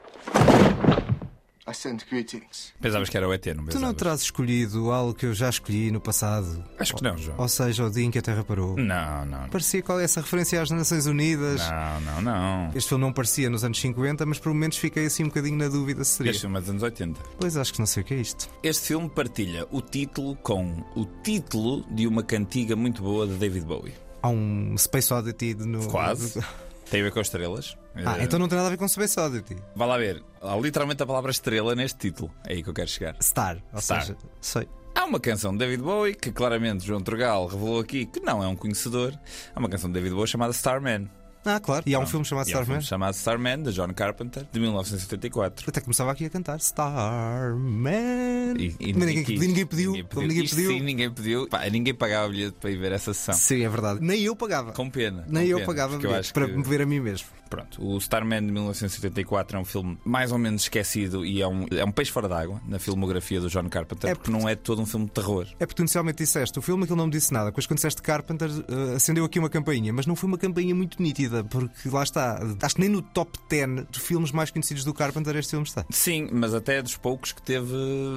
I send greetings. Pensavas que era o ET, não Tu pensavas? não terás escolhido algo que eu já escolhi no passado? Acho que não, João. Ou seja, o dia em que a Terra parou? Não, não. não. Parecia qual é essa referência às Nações Unidas? Não, não, não. Este filme não parecia nos anos 50, mas por momentos fiquei assim um bocadinho na dúvida se seria. Este filme é dos anos 80. Pois acho que não sei o que é isto. Este filme partilha o título com o título de uma cantiga muito boa de David Bowie. Há um Space Oddity no. Quase. Tem a ver com as estrelas. Ah, Eh, então não tem nada a ver com Space Oddity. Vá lá ver. Há literalmente a palavra estrela neste título. É aí que eu quero chegar. Star, ou Star. seja, sei. Há uma canção de David Bowie que claramente João Turgal revelou aqui que não é um conhecedor. Há uma canção de David Bowie chamada Starman. Ah, claro. E há um filme chamado E há um Starman. filme chamado Starman, de John Carpenter, de 1974. Até começava aqui a cantar Starman. E, e Mas ninguém, quis. ninguém pediu. Ninguém Isto pediu. Sim, ninguém pediu. Pá, ninguém pagava o bilhete para ir ver essa sessão. Sim, é verdade. Nem eu pagava. Com pena. Nem com eu pena, pagava bilhete acho para que- me ver a mim mesmo. Pronto, o Starman de 1974 é um filme mais ou menos esquecido e é um, é um peixe fora d'água na filmografia do John Carpenter, É porque não é todo um filme de terror. É porque tu inicialmente disseste, o filme aquilo não me disse nada. Depois quando disseste Carpenter, eh, acendeu aqui uma campainha, mas não foi uma campainha muito nítida, porque lá está. Acho que nem no top 10 de filmes mais conhecidos do Carpenter este filme está. Sim, mas até dos poucos que teve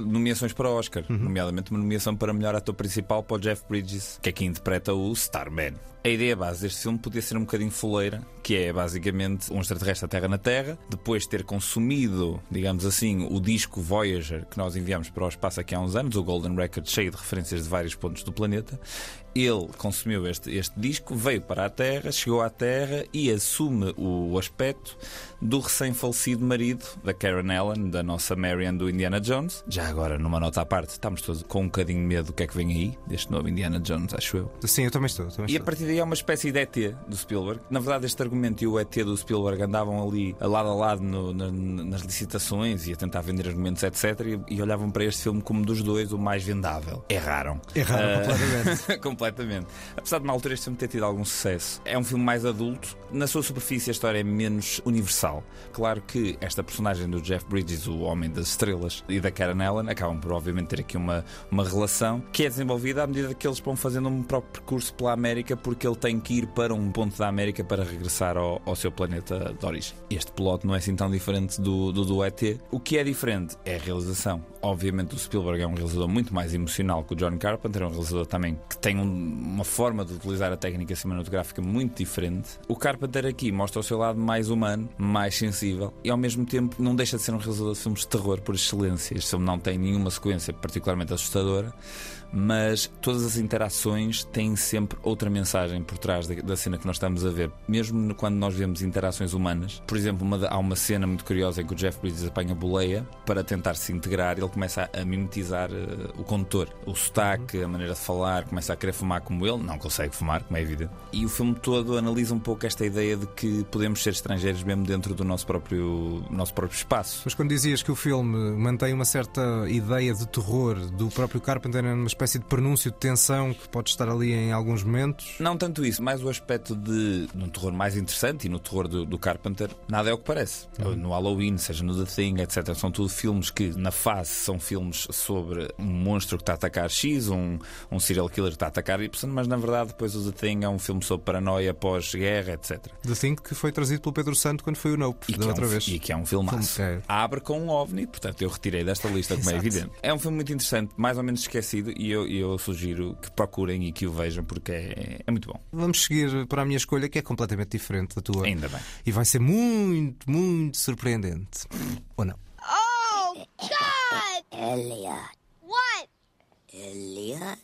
nomeações para o Oscar, Uhum. nomeadamente uma nomeação para melhor ator principal para o Jeff Bridges, que é quem interpreta o Starman. A ideia base deste filme podia ser um bocadinho foleira, que é basicamente um extraterrestre da Terra na Terra, depois de ter consumido, digamos assim, o disco Voyager que nós enviamos para o espaço aqui há uns anos, o Golden Record cheio de referências de vários pontos do planeta. Ele consumiu este, este disco, veio para a Terra, chegou à Terra e assume o aspecto do recém-falecido marido da Karen Allen, da nossa Marian do Indiana Jones. Já agora, numa nota à parte, estamos todos com um bocadinho de medo do que é que vem aí, deste novo Indiana Jones, acho eu. Sim, eu também estou. Também E a estou. partir daí é uma espécie de ET do Spielberg. Na verdade, este argumento e o ET do Spielberg andavam ali a lado a lado no- na- nas licitações e a tentar vender argumentos, etc. E, e olhavam para este filme como dos dois o mais vendável. Erraram. Erraram Ah, completamente. completamente. Apesar de na altura este filme ter tido algum sucesso, é um filme mais adulto. Na sua superfície, a história é menos universal. Claro que esta personagem do Jeff Bridges, o homem das estrelas, e da Karen Allen, acabam por, obviamente, ter aqui uma, uma relação que é desenvolvida à medida que eles vão fazendo um próprio percurso pela América, porque ele tem que ir para um ponto da América para regressar ao, ao seu planeta de origem. Este piloto não é assim tão diferente do, do, do ET. O que é diferente é a realização. Obviamente, o Spielberg é um realizador muito mais emocional que o John Carpenter, é um realizador também que tem um- uma forma de utilizar a técnica cinematográfica muito diferente. O Carpenter aqui mostra o seu lado mais humano, mais sensível e ao mesmo tempo não deixa de ser um realizador de filmes de terror por excelência. Este filme não tem nenhuma sequência particularmente assustadora, mas todas as interações têm sempre outra mensagem por trás da, cena que nós estamos a ver. Mesmo quando nós vemos interações humanas, por exemplo, uma há uma cena muito curiosa em que o Jeff Bridges apanha boleia para tentar se integrar. Ele começa a, mimetizar eh, o condutor, o sotaque, a maneira de falar, começa a querer fumar como ele, não consegue fumar, como é evidente. E o filme todo analisa um pouco esta ideia de que podemos ser estrangeiros mesmo dentro do nosso próprio, nosso próprio espaço. Mas quando dizias que o filme mantém uma certa ideia de terror do próprio Carpenter, espécie de prenúncio de tensão que pode estar ali em alguns momentos. Não tanto isso, mais o aspecto de num terror mais interessante e no terror do, do Carpenter, nada é o que parece. No Halloween, seja no The Thing, etc. São tudo filmes que, na fase, são filmes sobre um monstro que está a atacar X, um, um serial killer que está a atacar Y, mas na verdade, depois o The Thing é um filme sobre paranoia pós-guerra, etc. The Thing que foi trazido pelo Pedro Santo quando foi o Nope, E da que, é outra um, vez. e que é um filmaço. Filme- é. Abre com um ovni, portanto eu retirei desta lista, como é evidente. É um filme muito interessante, mais ou menos esquecido, e eu, e eu sugiro que procurem e que o vejam, porque é, é muito bom. Vamos seguir para a minha escolha, que é completamente diferente da tua. Ainda bem. E vai ser muito, muito surpreendente. Ou não? Oh, God! Elliot. What? Elliot.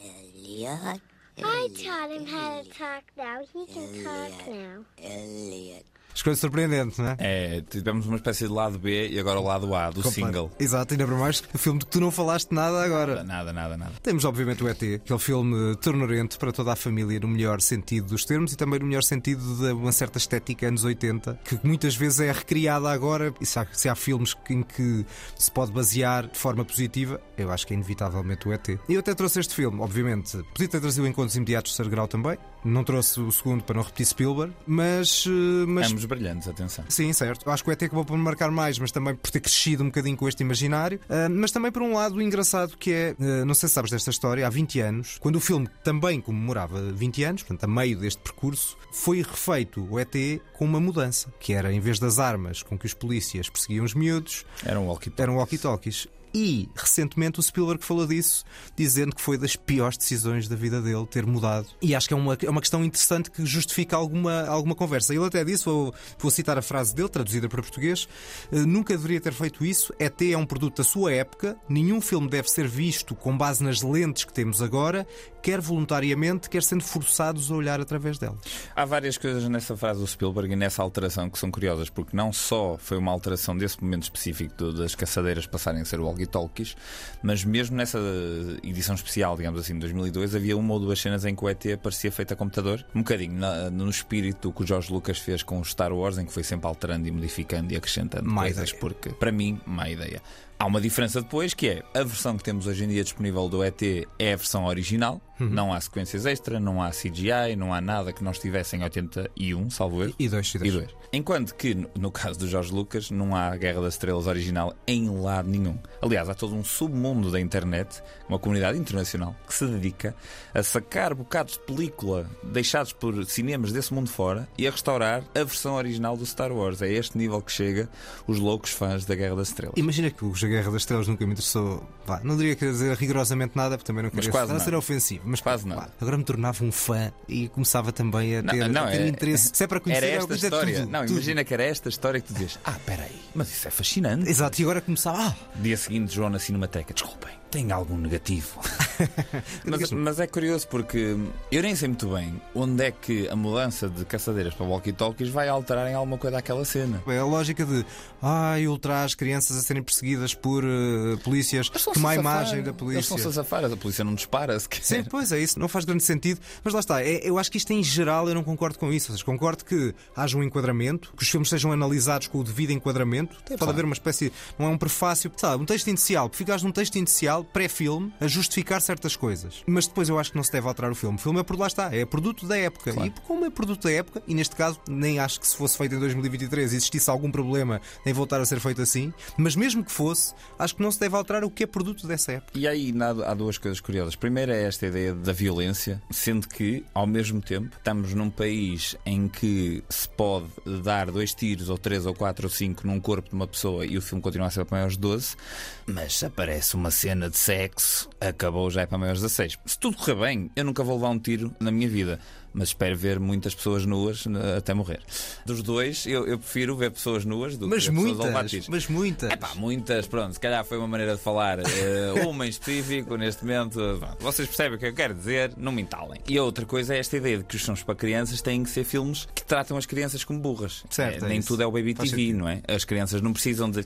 Elliot. I taught him how to talk now. He can talk now. Elliot. Escolha surpreendente, não é? É, tivemos uma espécie de lado B e agora o lado A do single. Exato, ainda para mais o filme de que tu não falaste nada agora. Nada, nada, nada. Temos, obviamente, o ET, aquele filme ternurento para toda a família, no melhor sentido dos termos e também no melhor sentido de uma certa estética anos 80, que muitas vezes é recriada agora. E se há, se há filmes em que se pode basear de forma positiva, eu acho que é inevitavelmente o ET. E eu até trouxe este filme, obviamente, podia ter trazido Encontros Imediatos de terceiro grau também. Não trouxe o segundo para não repetir Spielberg, mas, eh, mas Ambos brilhantes, atenção. Sim, certo. Acho que o ET acabou por me marcar mais, mas também por ter crescido um bocadinho com este imaginário. Uh, mas também por um lado engraçado que é, uh, não sei se sabes desta história, há 20 anos, quando o filme também comemorava 20 anos, portanto, a meio deste percurso, foi refeito o ET com uma mudança, que era em vez das armas com que os polícias perseguiam os miúdos, eram walkie-talkies. Eram walkie-talkies. E recentemente o Spielberg falou disso, dizendo que foi das piores decisões da vida dele ter mudado. E acho que é uma, é uma questão interessante que justifica alguma, alguma conversa. Ele até disse, vou, vou citar a frase dele, traduzida para português: eh, nunca deveria ter feito isso. ET é um produto da sua época, nenhum filme deve ser visto com base nas lentes que temos agora, quer voluntariamente, quer sendo forçados a olhar através delas. Há várias coisas nessa frase do Spielberg e nessa alteração que são curiosas, porque não só foi uma alteração desse momento específico das caçadeiras passarem a ser o walkie-talkies, mas mesmo nessa edição especial, digamos assim, de 2002, havia uma ou duas cenas em que o ET parecia feito a computador, um bocadinho na, no espírito que o George Lucas fez com o Star Wars, em que foi sempre alterando e modificando e acrescentando má coisas, ideia. porque, para mim, má ideia. Há uma diferença depois que é a versão que temos hoje em dia disponível do ET é a versão original, uhum. não há sequências extra, não há CGI, não há nada que nós tivesse em 81, salvo erro. E dois, e dois. E dois. Enquanto que, no caso do Jorge Lucas, não há Guerra das Estrelas original em lado nenhum. Aliás, há todo um submundo da internet, uma comunidade internacional, que se dedica a sacar bocados de película deixados por cinemas desse mundo fora e a restaurar a versão original do Star Wars. É este nível que chega os loucos fãs da Guerra das Estrelas. Imagina que o Guerra das Estrelas nunca me interessou. Não diria que dizer rigorosamente nada, porque também não queria quase ser ofensivo. Mas quase não. Agora me tornava um fã e começava também a ter, não, não, a ter é, interesse. Se é para conhecer, era esta história. Tudo, não, tudo. imagina que era esta história que tu dizias: Ah, peraí, mas isso é fascinante. Exato, e agora começava. Ah. Dia seguinte, João na Cinemateca, desculpem, tem algum negativo. mas, mas, é curioso porque eu nem sei muito bem onde é que a mudança de caçadeiras para walkie-talkies vai alterar em alguma coisa aquela cena. É a lógica de ai, ultra as crianças a serem perseguidas por uh, polícias, tomar a imagem da polícia. Eles estão-se a safar, a polícia não dispara sequer. Sim, pois é isso, não faz grande sentido. Mas lá está, é, eu acho que isto em geral eu não concordo com isso. Ou seja, concordo que haja um enquadramento, que os filmes sejam analisados com o devido enquadramento. Pode claro. haver uma espécie, não é um prefácio, sabe, um texto inicial, ficares num texto inicial, pré-filme, a justificar certas coisas. Mas depois eu acho que não se deve alterar o filme. O filme é por lá está, é produto da época. Claro. E como é produto da época, e neste caso nem acho que se fosse feito em 2023 existisse algum problema em voltar a ser feito assim, mas mesmo que fosse, acho que não se deve alterar o que é produto dessa época. E aí há duas coisas curiosas. Primeiro é esta ideia da violência, sendo que, ao mesmo tempo, estamos num país em que se pode dar dois tiros, ou três, ou quatro, ou cinco num corpo de uma pessoa e o filme continua a ser para maiores de 12, mas aparece uma cena de sexo, acabou já é para maiores de 16. Se tudo correr bem, eu nunca vou levar um tiro na minha vida mas espero ver muitas pessoas nuas até morrer. Dos dois, eu, eu prefiro ver pessoas nuas do mas que muitas, pessoas Mas muitas. É pá, muitas, pronto, se calhar foi uma maneira de falar. Uh, uma em específico, neste momento. Pronto, vocês percebem o que eu quero dizer, não me entalem. E a outra coisa é esta ideia de que os filmes para crianças têm que ser filmes que tratam as crianças como burras. Certo, é, é nem isso. tudo é o Baby Faz TV, sentido. não é? As crianças não precisam de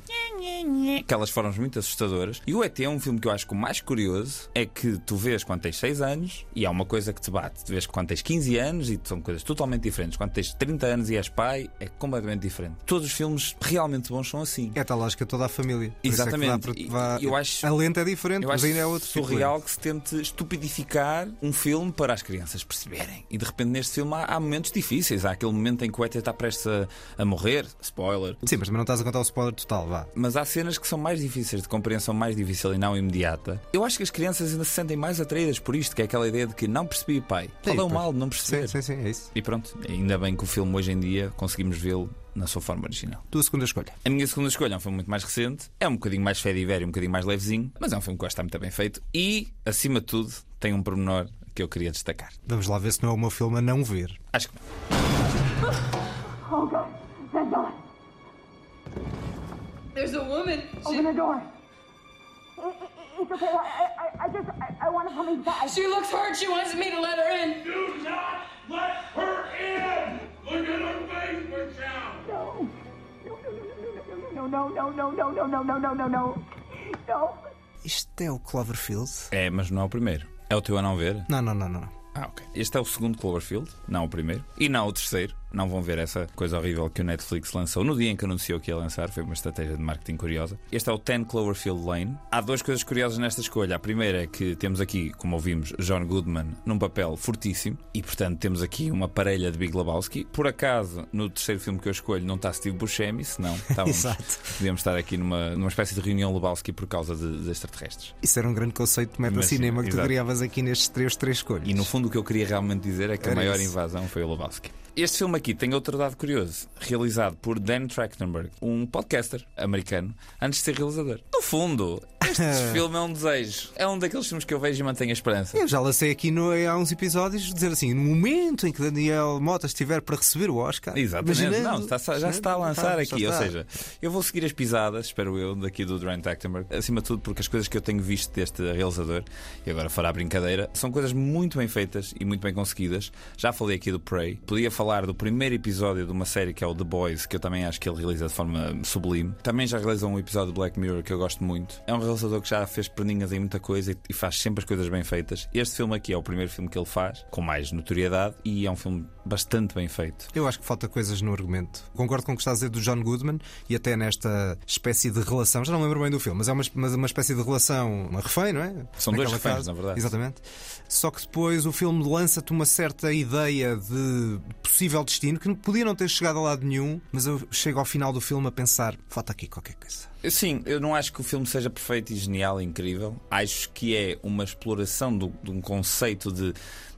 aquelas formas muito assustadoras. E o ET é um filme que eu acho que o mais curioso é que tu vês quando tens 6 anos e há uma coisa que te bate. Tu vês quando tens 15 anos e são coisas totalmente diferentes. Quando tens 30 anos e és pai, é completamente diferente. Todos os filmes realmente bons são assim. É tal lógica toda a família. Por é Exatamente. E- eu acho- A lente é diferente, mas ainda é outro tipo surreal que se tente estupidificar um filme para as crianças perceberem. E de repente neste filme há, há momentos difíceis. Há aquele momento em que o ET está prestes a, a morrer. Spoiler. Sim, mas também não estás a contar o spoiler total, vá. Mas há cenas que são mais difíceis de compreensão, mais difícil e não imediata. Eu acho que as crianças ainda se sentem mais atraídas por isto, que é aquela ideia de que não percebi, pai. Qual é o mal de não perceber? Sim, sim, sim, é isso. E pronto, ainda bem que o filme hoje em dia conseguimos vê-lo na sua forma original. Tua segunda escolha. A minha segunda escolha é um filme muito mais recente, é um bocadinho mais fé de e um bocadinho mais levezinho, mas é um filme que eu acho que está muito bem feito e, acima de tudo, tem um pormenor que eu queria destacar. Vamos lá ver se não é o meu filme a não ver. Acho que não. Oh, God. Thank God. There's a woman. Open the door. It's okay. I, I, I just, I, I want to come inside. She looks hurt. She wants me to let her in. Do not let her in! Look at her face, Michelle! No, no, no, no, no, no, no, no, no, no, no. No. Isto é o Cloverfield? É, mas não é o primeiro. É o teu a não ver? Não, não, não, não. Ah, ok. Este é o segundo Cloverfield, não o primeiro. E não o terceiro, não vão ver essa coisa horrível que o Netflix lançou no dia em que anunciou que ia lançar. Foi uma estratégia de marketing curiosa. Este é o 10 Cloverfield Lane. Há duas coisas curiosas nesta escolha. A primeira é que temos aqui, como ouvimos, John Goodman num papel fortíssimo e, portanto, temos aqui uma parelha de Big Lebowski. Por acaso, no terceiro filme que eu escolho, não está Steve Buscemi, senão estávamos, podíamos estar aqui numa, numa espécie de reunião Lebowski por causa de, de extraterrestres. Isso era um grande conceito de meta-cinema que tu criavas aqui nestes três, três escolhas. E no fundo o que eu queria realmente dizer é que era a maior isso. invasão foi o Lebowski. Este filme aqui tem outro dado curioso, realizado por Dan Trachtenberg, um podcaster americano, antes de ser realizador. No fundo, este filme é um desejo. É um daqueles filmes que eu vejo e mantenho a esperança. Eu já lancei aqui no, há uns episódios dizer assim: no momento em que Daniel Mota estiver para receber o Oscar. Exatamente. Não, está, já se está a lançar está, aqui. Ou seja, eu vou seguir as pisadas, espero eu, daqui do Dan Trachtenberg. Acima de tudo, porque as coisas que eu tenho visto deste realizador, e agora fará brincadeira, são coisas muito bem feitas e muito bem conseguidas. Já falei aqui do Prey. Podia falar falar do primeiro episódio de uma série que é o The Boys, que eu também acho que ele realiza de forma sublime. Também já realizou um episódio de Black Mirror que eu gosto muito. É um realizador que já fez perninhas em muita coisa e faz sempre as coisas bem feitas. Este filme aqui é o primeiro filme que ele faz, com mais notoriedade, e é um filme bastante bem feito. Eu acho que falta coisas no argumento. Concordo com o que estás a dizer do John Goodman e até nesta espécie de relação, já não lembro bem do filme, mas é uma, mas uma espécie de relação, uma refém, não é? São Naquela dois reféns, casa. na verdade. Exatamente. Só que depois o filme lança-te uma certa ideia de possível destino que podia não ter chegado a lado nenhum, mas eu chego ao final do filme a pensar: falta aqui qualquer coisa. Sim, eu não acho que o filme seja perfeito e genial e incrível. Acho que é uma exploração do, de um conceito de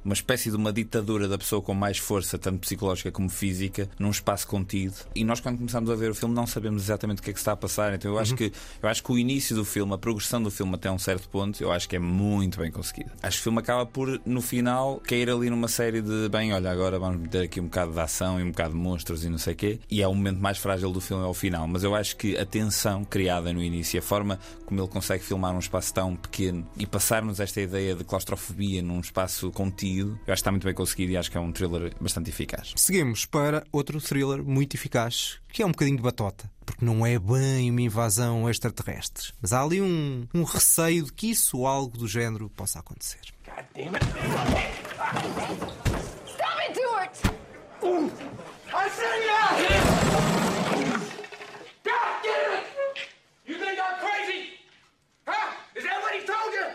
uma espécie de uma ditadura da pessoa com mais força, tanto psicológica como física, num espaço contido. E nós, quando começamos a ver o filme, não sabemos exatamente o que é que está a passar. Então eu acho, uhum. que, eu acho que o início do filme, a progressão do filme até um certo ponto, eu acho que é muito bem conseguido. Acho que o filme acaba por, no final, cair ali numa série de bem, olha, agora vamos meter aqui um bocado de ação e um bocado de monstros e não sei o quê. E é o momento mais frágil do filme, é o final. Mas eu acho que a tensão criada no início, a forma como ele consegue filmar um espaço tão pequeno e passar-nos esta ideia de claustrofobia num espaço contido, eu acho que está muito bem conseguido e acho que é um thriller bastante eficaz. Seguimos para outro thriller muito eficaz, que é um bocadinho de batota. Porque não é bem uma invasão extraterrestre. Mas há ali um, um receio de que isso ou algo do género possa acontecer. God damn it. Stop it, Stuart! I said yes! God damn it! You think I'm crazy? Huh? Is that what he told you?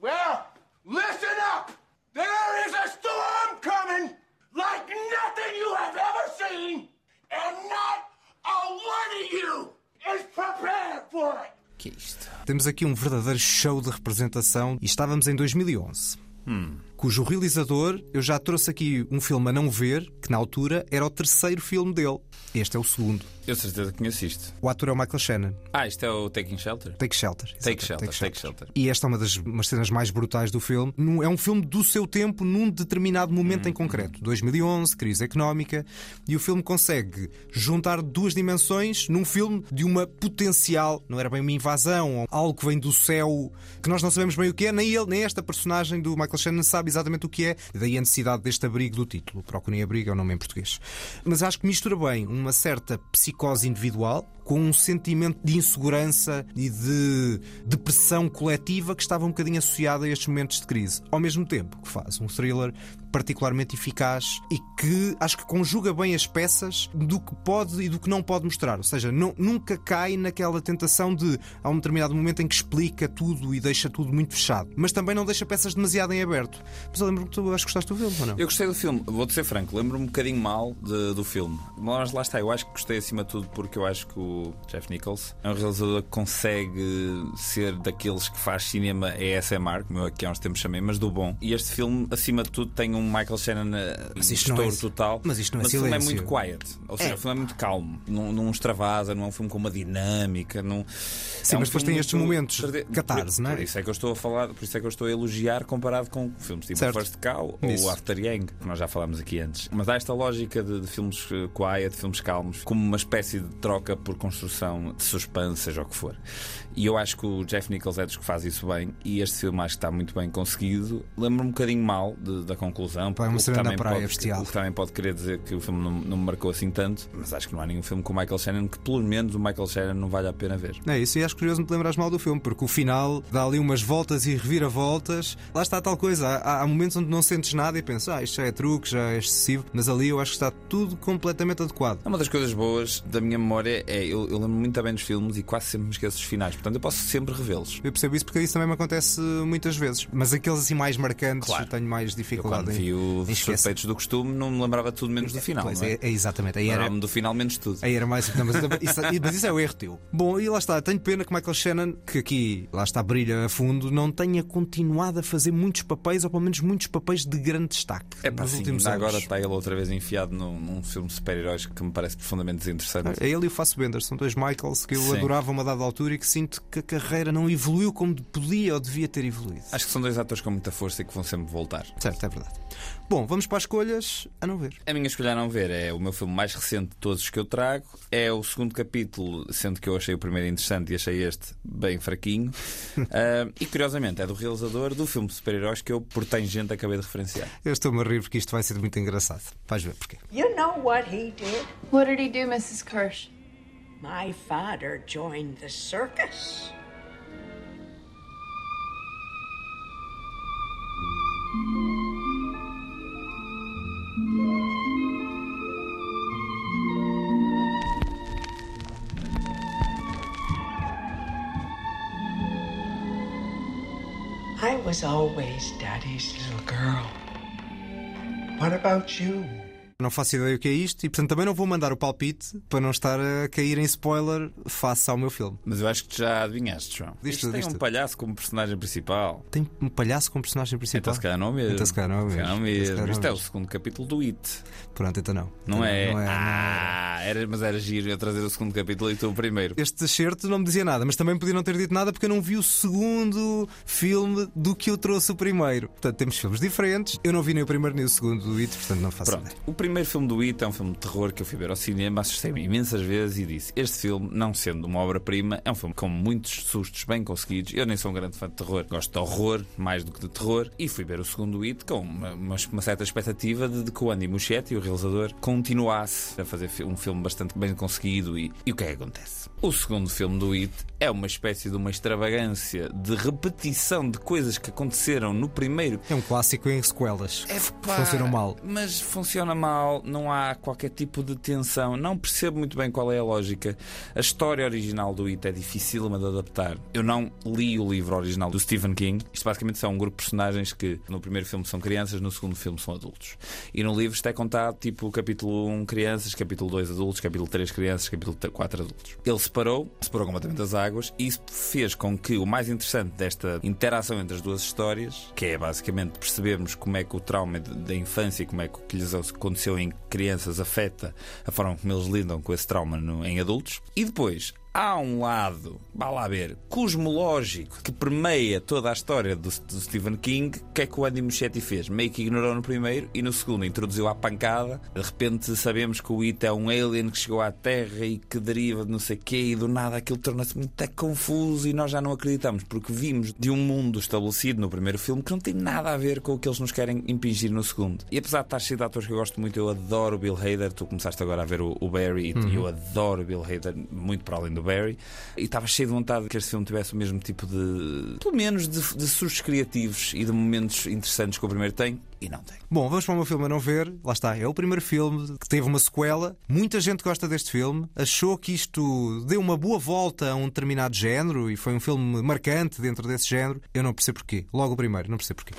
Well, listen up! There is a storm coming like nothing you have ever seen, and not a one of you is prepared for it. Que é isto? Temos aqui um verdadeiro show de representação e estávamos em 2011. Hum. Cujo realizador, eu já trouxe aqui um filme a não ver, que na altura era o terceiro filme dele. Este é o segundo. Eu certeza que conheço isto. O ator é o Michael Shannon. Ah, isto é o Taking Shelter? Take Shelter. Take shelter, take shelter, take shelter. E esta é uma das umas cenas mais brutais do filme. É um filme do seu tempo, num determinado momento em uhum. concreto. 2011, crise económica. E o filme consegue juntar duas dimensões num filme de uma potencial, não era bem uma invasão, algo que vem do céu, que nós não sabemos bem o que é, nem ele, nem esta personagem do Michael Shannon sabe exatamente o que é. Daí a necessidade deste abrigo do título. Procurem abrigo, é o nome em português. Mas acho que mistura bem uma certa psicose individual com um sentimento de insegurança e de depressão coletiva que estava um bocadinho associado a estes momentos de crise. Ao mesmo tempo que faz um thriller particularmente eficaz e que acho que conjuga bem as peças do que pode e do que não pode mostrar. Ou seja, não, nunca cai naquela tentação de, há um determinado momento em que explica tudo e deixa tudo muito fechado, mas também não deixa peças demasiado em aberto. Mas eu lembro-me que tu acho que gostaste do filme, ou não? Eu gostei do filme, vou-te ser franco, lembro-me um bocadinho mal de, do filme. Mas lá está, eu acho que gostei acima de tudo porque eu acho que o Jeff Nichols é um realizador que consegue ser daqueles que faz cinema ASMR, como eu aqui há uns tempos chamei, mas do bom. E este filme, acima de tudo, tem um Michael Shannon eh, mas isto estouro é, total. Mas isto não é mas silêncio. o filme é muito quiet. Ou seja, é. o filme é muito calmo. Não, não extravasa, não é um filme com uma dinâmica. Não... Sim, é um mas depois tem estes momentos catarse, não é? Por isso é que eu estou a falar, por isso é que eu estou a elogiar comparado com filmes tipo certo. First Cow ou. After Yang, que nós já falámos aqui antes. Mas há esta lógica de, de filmes quiet, de filmes calmos, como uma espécie de troca por construção de suspense, seja o que for. E eu acho que o Jeff Nichols é dos que faz isso bem, e este filme acho que está muito bem conseguido. Lembro-me um bocadinho mal de, da conclusão, é uma o que cena na também praia pode, o que também pode querer dizer que o filme não, não me marcou assim tanto, mas acho que não há nenhum filme com o Michael Shannon que, pelo menos, o Michael Shannon não vale a pena ver. É isso, e acho curioso me lembrares mal do filme, porque o final dá ali umas voltas e reviravoltas. Lá está tal coisa. Há, há momentos onde não sentes nada e pensas, ah, isto já é truque, já é excessivo, mas ali eu acho que está tudo completamente adequado. Uma das coisas boas da minha memória é eu, eu lembro muito bem dos filmes e quase sempre me esqueço dos finais, portanto eu posso sempre revê-los. Eu percebo isso porque isso também me acontece muitas vezes. Mas aqueles assim mais marcantes Claro. eu tenho mais Eu dificuldade quando em, vi o em esquecer. Suspeitos do Costume não me lembrava tudo menos do final. Pois é? é, é exatamente. Aí era, do final menos tudo. Aí era mais. Não, mas, isso, mas isso é o erro teu. Bom, e lá está. Tenho pena que Michael Shannon, que aqui lá está, brilha a fundo, não tenha continuado a fazer muitos papéis, ou pelo menos muitos papéis de grande destaque. É para nos assim, últimos anos. agora está ele outra vez enfiado num, num filme de super-heróis que me parece profundamente desinteressante. É ele e o Fassbender, são dois Michaels que eu Sim. adorava a uma dada altura e que sinto que a carreira não evoluiu como podia ou devia ter evoluído. Acho que são dois atores com muita força e que vão sempre voltar. Certo, é verdade. Bom, vamos para as escolhas a não ver. A minha escolha a não ver é o meu filme mais recente de todos os que eu trago. É o segundo capítulo, sendo que eu achei o primeiro interessante e achei este bem fraquinho. Ah, e curiosamente é do realizador do filme de super-heróis que eu, por tangente, acabei de referenciar. Eu estou-me a rir porque isto vai ser muito engraçado. Vais ver porquê. You know what he did? What did he do, Mrs. Kirsch? My father joined the circus. I was always Daddy's little girl. What about you? Não faço ideia o que é isto e, portanto, também não vou mandar o palpite para não estar a cair em spoiler face ao meu filme. Mas eu acho que já adivinhaste, João. Diz Isto tem diz um palhaço como personagem principal. Tem um palhaço como personagem principal. Então se calhar não mesmo. Então se calhar não Se calhar mesmo. calhar mesmo. Isto é o segundo capítulo do It. Pronto, então não. Não Então é? Não é, não é. ah, era, mas era giro eu trazer o segundo capítulo e tu o primeiro. Este certo não me dizia nada, mas também podia não ter dito nada porque eu não vi o segundo filme do que eu trouxe o primeiro. Portanto, temos filmes diferentes. Eu não vi nem o primeiro nem o segundo do It, portanto não faço Pronto, ideia. Primeiro filme do It é um filme de terror que eu fui ver ao cinema, assustei-me imensas vezes e disse: Este filme, não sendo uma obra-prima, é um filme com muitos sustos bem conseguidos. Eu nem sou um grande fã de terror, gosto de horror mais do que de terror. E fui ver o segundo It com uma, uma- uma certa expectativa de, de que o Andy Muschietti, o realizador, continuasse a fazer um filme bastante bem conseguido. E, e o que é que acontece? O segundo filme do It é uma espécie de uma extravagância de repetição de coisas que aconteceram no primeiro É um clássico em sequelas. que Pá, Funcionam mal. Mas funciona mal, não há qualquer tipo de tensão. Não percebo muito bem qual é a lógica. A história original do It é difícil de adaptar. Eu não li o livro original do Stephen King. Isto basicamente são um grupo de personagens que no primeiro filme são crianças, no segundo filme são adultos. E no livro isto é contado tipo capítulo 1 crianças, capítulo 2 adultos, capítulo 3 crianças, capítulo 4 adultos. Ele separou, separou completamente as águas e isso fez com que o mais interessante desta interação entre as duas histórias, que é basicamente percebermos como é que o trauma da infância e como é que o que lhes aconteceu em crianças afeta a forma como eles lidam com esse trauma no- em adultos. E depois há um lado, vá lá ver, cosmológico que permeia toda a história do, do Stephen King. O que é que o Andy Muschietti fez? Meio que ignorou no primeiro e no segundo introduziu à pancada. De repente sabemos que o It é um alien que chegou à Terra e que deriva de não sei o quê e do nada aquilo torna-se muito confuso e nós já não acreditamos porque vimos de um mundo estabelecido no primeiro filme que não tem nada a ver com o que eles nos querem impingir no segundo. E apesar de estar cheio de atores que eu gosto muito, eu adoro o Bill Hader. Tu começaste agora a ver o, o Barry e Uhum. eu adoro o Bill Hader muito para além do Barry. E estava cheio de vontade que este filme tivesse o mesmo tipo de, pelo menos, de, de criativos e de momentos interessantes que o primeiro tem e não tem. Bom, vamos para o meu filme a não ver. Lá está, é o primeiro filme que teve uma sequela. Muita gente gosta deste filme. Achou que isto deu uma boa volta a um determinado género e foi um filme marcante dentro desse género. Eu não percebo porquê. Logo o primeiro, não percebo porquê.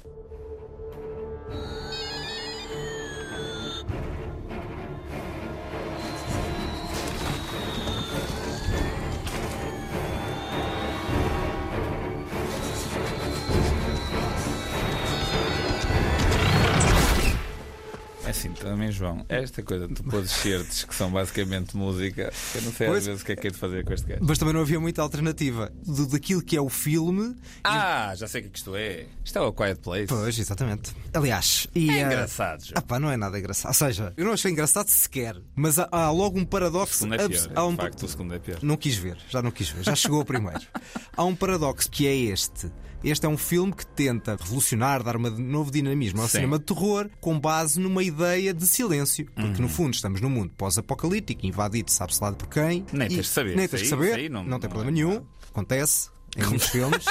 É assim, Também, João, esta coisa de tu pôs certos que são basicamente música, eu não sei às Pois. vezes o que é que é de fazer com este gajo. Mas também não havia muita alternativa do, daquilo que é o filme. Ah, já sei o que é que isto é. Isto é o A Quiet Place. Pois, exatamente. Aliás, e, É eh, engraçado, João. Ah, pá, não é nada engraçado. Ou seja, eu não achei engraçado sequer, mas há, há logo um paradoxo. O segundo é pior. há um De facto, o segundo é pior. Não quis ver, já não quis ver, já chegou o primeiro. Há um paradoxo que é este. Este é um filme que tenta revolucionar, dar um novo dinamismo ao Sim. cinema de terror com base numa ideia de silêncio. Porque, Uhum. no fundo, estamos num mundo pós-apocalíptico, invadido, sabe-se lá por quem. Nem e- tens de saber. Nem tens de saber. aí não, não- tem não problema é nenhum. Acontece em muitos filmes.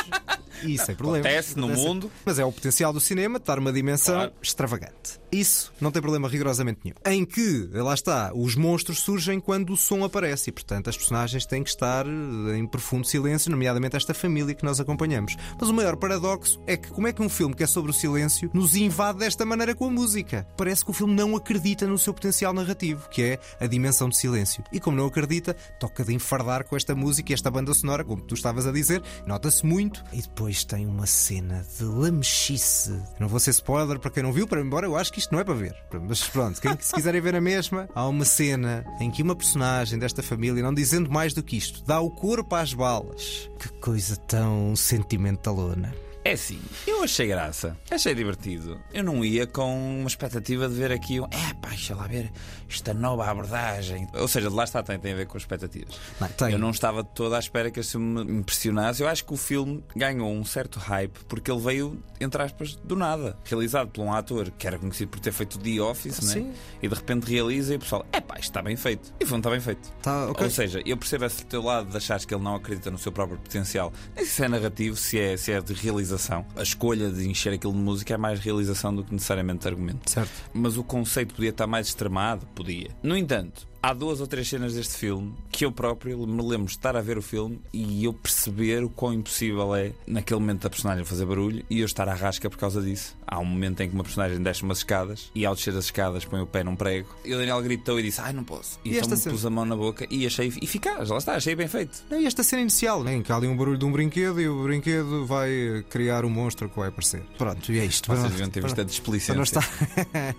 E sem problema. Acontece no mundo. Mas é o potencial do cinema de dar uma dimensão Claro. extravagante. Isso não tem problema rigorosamente nenhum. Em que, lá está, os monstros surgem quando o som aparece e, portanto, as personagens têm que estar eh, em profundo silêncio, nomeadamente esta família que nós acompanhamos. Mas o maior paradoxo é que, como é que um filme que é sobre o silêncio nos invade desta maneira com a música? Parece que o filme não acredita no seu potencial narrativo, que é a dimensão de silêncio. E como não acredita, toca de enfardar com esta música e esta banda sonora, como tu estavas a dizer, nota-se muito. E depois tem uma cena de lamechice. Não vou ser spoiler para quem não viu, para embora eu acho que isto não é para ver. Mas pronto, quem se quiserem ver a mesma, há uma cena em que uma personagem desta família, não dizendo mais do que isto, dá o corpo às balas. Que coisa tão sentimentalona. É assim, eu achei graça, achei divertido. Eu não ia com uma expectativa de ver aqui um. É pá, deixa lá ver esta nova abordagem. Ou seja, lá está, tem, tem a ver com expectativas. Não, tem. Eu não estava de toda à espera que isso me impressionasse. Eu acho que o filme ganhou um certo hype porque ele veio, entre aspas, do nada. Realizado por um ator que era conhecido por ter feito The Office, né? Sim. E de repente realiza e o pessoal, é pá, isto está bem feito. E o filme está bem feito. Tá, ok. Ou seja, eu percebo esse teu lado de achares que ele não acredita no seu próprio potencial. Nem se é narrativo, se é, se é de realização. A escolha de encher aquilo de música é mais realização do que necessariamente argumento. Certo. Mas o conceito podia estar mais extremado? Podia. No entanto, há duas ou três cenas deste filme que eu próprio me lembro de estar a ver o filme e eu perceber o quão impossível é, naquele momento, da personagem fazer barulho e eu estar à rasca por causa disso. Há um momento em que uma personagem desce umas escadas e ao descer as escadas põe o pé num prego e o Daniel gritou e disse: Ai, não posso. E, E então me cena? pus a mão na boca e achei eficaz. Lá está, achei bem feito. Não, E esta cena inicial, né, em que há ali um barulho de um brinquedo e o brinquedo vai eh, criar um monstro que vai aparecer. Pronto, e é isto. Vocês Para- deviam ter visto a. Para não estar,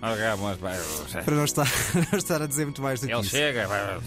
para não estar, a dizer muito mais do que Ele isso. Chega,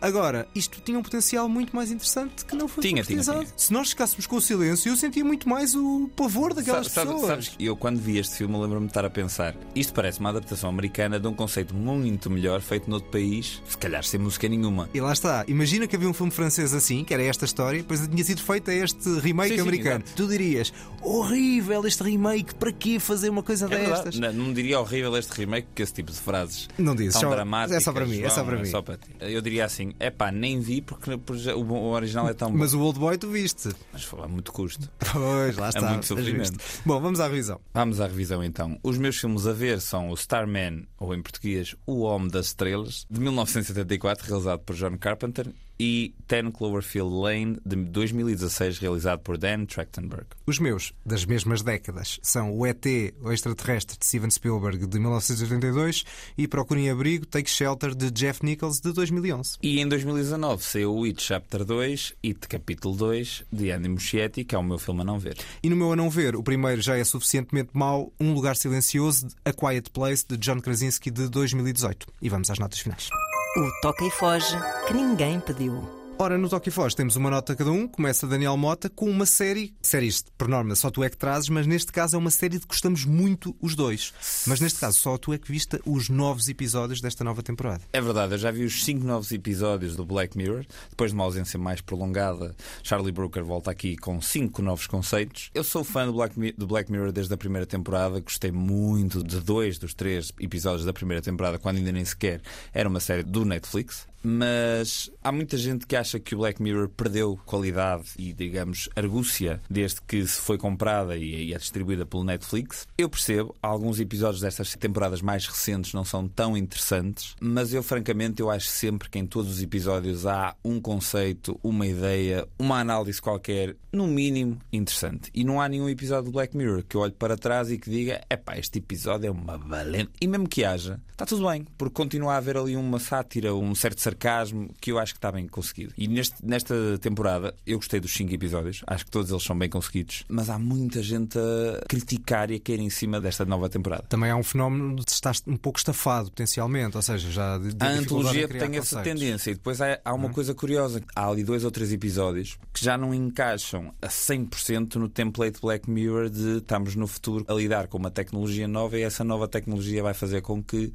Agora, isto tinha um potencial muito mais interessante que não foi Tinha, tinha, tinha. Se nós ficássemos com o silêncio, eu sentia muito mais o pavor daquelas Sabe- sabe- pessoas. sabes que eu, quando vi este filme, lembro-me de estar a pensar: isto parece uma adaptação americana de um conceito muito melhor feito noutro país, se calhar sem música nenhuma. E lá está. Imagina que havia um filme francês assim, que era esta história, depois tinha sido feito este remake Sim, sim, americano. exato. tu dirias, horrível este remake, para que fazer uma coisa É destas? Não, não diria horrível este remake, porque esse tipo de frases Não dizes, tão só- dramáticas. é só para mim, é só para mim. Para ti. Eu diria assim: é pá, nem vi porque, o, original é tão bom. Mas o Old Boy tu viste. Mas foi a muito custo. Pois, lá É está. muito sofrimento. justo. Bom, vamos à revisão. Vamos à revisão então. Os meus filmes a ver são o Starman, ou em português, O Homem das Estrelas, de 1974, realizado por John Carpenter, e Ten Cloverfield Lane, de 2016, realizado por Dan Trachtenberg. Os meus, das mesmas décadas, são o ET, o extraterrestre, de Steven Spielberg, de 1982, e Procurem Abrigo, Take Shelter, de Jeff Nichols, de 2011. E em 2019 saiu o It Chapter 2, It Capítulo 2, de Andy Muschietti, que é o meu filme a não ver. E no meu a não ver, o primeiro já é suficientemente mau, Um Lugar Silencioso, A Quiet Place, de John Krasinski, de 2018. E vamos às notas finais. O Toca e Foge que ninguém pediu. Ora, no Toque Foz temos uma nota cada um. Começa Daniel Mota com uma série. Séries, por norma, só tu é que trazes, mas neste caso é uma série de que gostamos muito os dois. Mas neste caso, só tu é que viste os novos episódios desta nova temporada. É verdade, eu já vi os cinco novos episódios do Black Mirror. Depois de uma ausência mais prolongada, Charlie Brooker volta aqui com cinco novos conceitos. Eu sou fã do Black, do Black Mirror desde a primeira temporada. Gostei muito de dois dos três episódios da primeira temporada, quando ainda nem sequer era uma série do Netflix. Mas há muita gente que acha que o Black Mirror perdeu qualidade e, digamos, argúcia desde que se foi comprada e é distribuída pelo Netflix. Eu percebo, alguns episódios destas temporadas mais recentes não são tão interessantes, mas eu, francamente, eu acho sempre que em todos os episódios há um conceito, uma ideia, uma análise qualquer, no mínimo, interessante. E não há nenhum episódio do Black Mirror que eu olhe para trás e que diga: epá, este episódio é uma valente. E mesmo que haja, está tudo bem, porque continua a haver ali uma sátira, um certo sarcasmo sarcasmo que eu acho que está bem conseguido. E neste, nesta temporada eu gostei dos cinco episódios, acho que todos eles são bem conseguidos, mas há muita gente a criticar e a cair em cima desta nova temporada. Também há um fenómeno de estar um pouco estafado potencialmente, ou seja, já de, de a antologia tem essa conceitos. tendência e depois há, há uma coisa curiosa. Há ali dois ou três episódios que já não encaixam a 100% no template Black Mirror de estamos no futuro a lidar com uma tecnologia nova e essa nova tecnologia vai fazer com que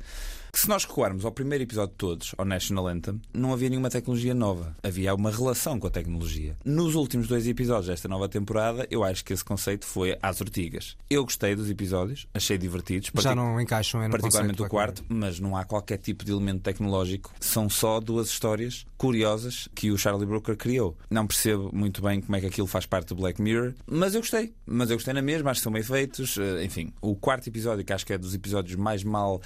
que se nós recuarmos ao primeiro episódio de todos, ao National Anthem, não havia nenhuma tecnologia nova. Havia uma relação com a tecnologia. Nos últimos dois episódios desta nova temporada, eu acho que esse conceito foi às ortigas. Eu gostei dos episódios, achei divertidos. Já não encaixam é no particularmente o quarto, mas não há qualquer tipo de elemento tecnológico. São só duas histórias curiosas que o Charlie Brooker criou. Não percebo muito bem como é que aquilo faz parte do Black Mirror, mas eu gostei. Mas eu gostei na mesma, acho que são bem feitos. Eh, Enfim, o quarto episódio, que acho que é dos episódios mais mal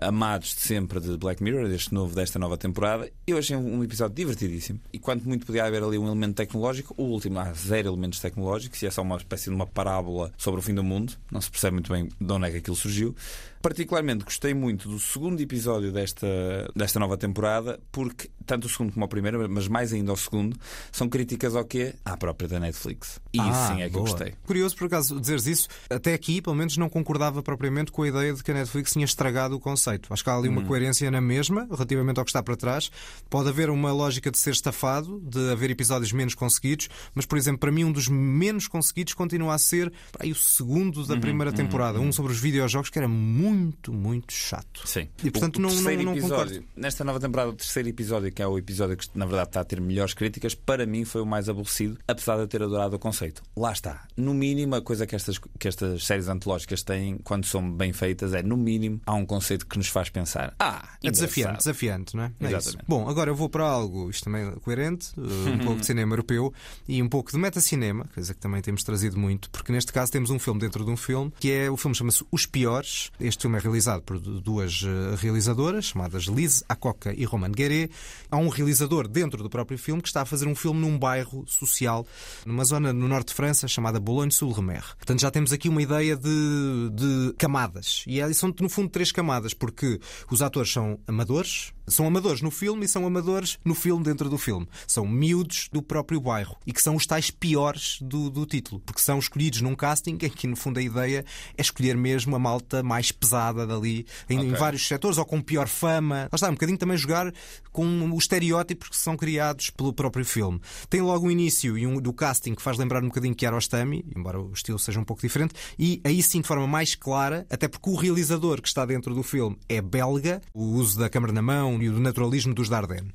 amados de sempre de Black Mirror, deste novo, desta nova temporada, eu achei um episódio divertidíssimo. E quanto muito podia haver ali um elemento tecnológico, o último há zero elementos tecnológicos e é só uma espécie de uma parábola sobre o fim do mundo. Não se percebe muito bem de onde é que aquilo surgiu. Particularmente gostei muito do segundo episódio desta, desta nova temporada, porque tanto o segundo como o primeiro, mas mais ainda o segundo, são críticas ao quê? À própria da Netflix. E Ah, sim é que boa. gostei. Curioso, por acaso, dizeres isso. Até aqui, pelo menos, não concordava propriamente com a ideia de que a Netflix tinha estragado o conceito. Acho que há ali Hum. uma coerência na mesma, relativamente ao que está para trás. Pode haver uma lógica de ser estafado, de haver episódios menos conseguidos, mas, por exemplo, para mim, um dos menos conseguidos continua a ser aí, o segundo da Uhum, primeira uhum, temporada. uhum. Um sobre os videojogos que era muito, muito chato. Sim. E, portanto, o, não- não- terceiro não episódio, concordo. nesta nova temporada, o terceiro episódio, que é o episódio que na verdade está a ter melhores críticas, para mim foi o mais aborrecido, apesar de eu ter adorado o conceito. Lá está. No mínimo, a coisa que estas, que estas séries antológicas têm, quando são bem feitas, é no mínimo há um conceito que nos faz pensar. Ah, É desafiante, engraçado. desafiante, não é? É Exatamente. isso. Bom, agora eu vou para algo, isto também é coerente, uh, um pouco de cinema europeu e um pouco de metacinema, coisa que também temos trazido muito, porque neste caso temos um filme dentro de um filme, que é o filme chama-se Os Piores. Este filme é realizado por du- duas uh, realizadoras, chamadas Liz Acoca e Roman Guerret. Há um realizador dentro do próprio filme que está a fazer um filme num bairro social, numa zona no norte de França chamada Boulogne-sur-Mer. Portanto, já temos aqui uma ideia de, de camadas. E é- são, no fundo, três camadas, porque os atores são amadores, são amadores no filme e são amadores no filme dentro do filme. São miúdos do próprio bairro e que são os tais piores do, do título, porque são escolhidos num casting em que, no fundo, a ideia é escolher mesmo a malta mais pesada dali, em, em Ok. vários setores, ou com pior fama. Lá está, um bocadinho também jogar com os estereótipos que são criados pelo próprio filme. Tem logo um início e um, do casting que faz lembrar um bocadinho Kiarostami, embora o estilo seja um pouco diferente, e aí sim de forma mais clara, até porque o realizador que está dentro do filme é belga, o uso da câmara na mão e o do naturalismo dos Dardenne.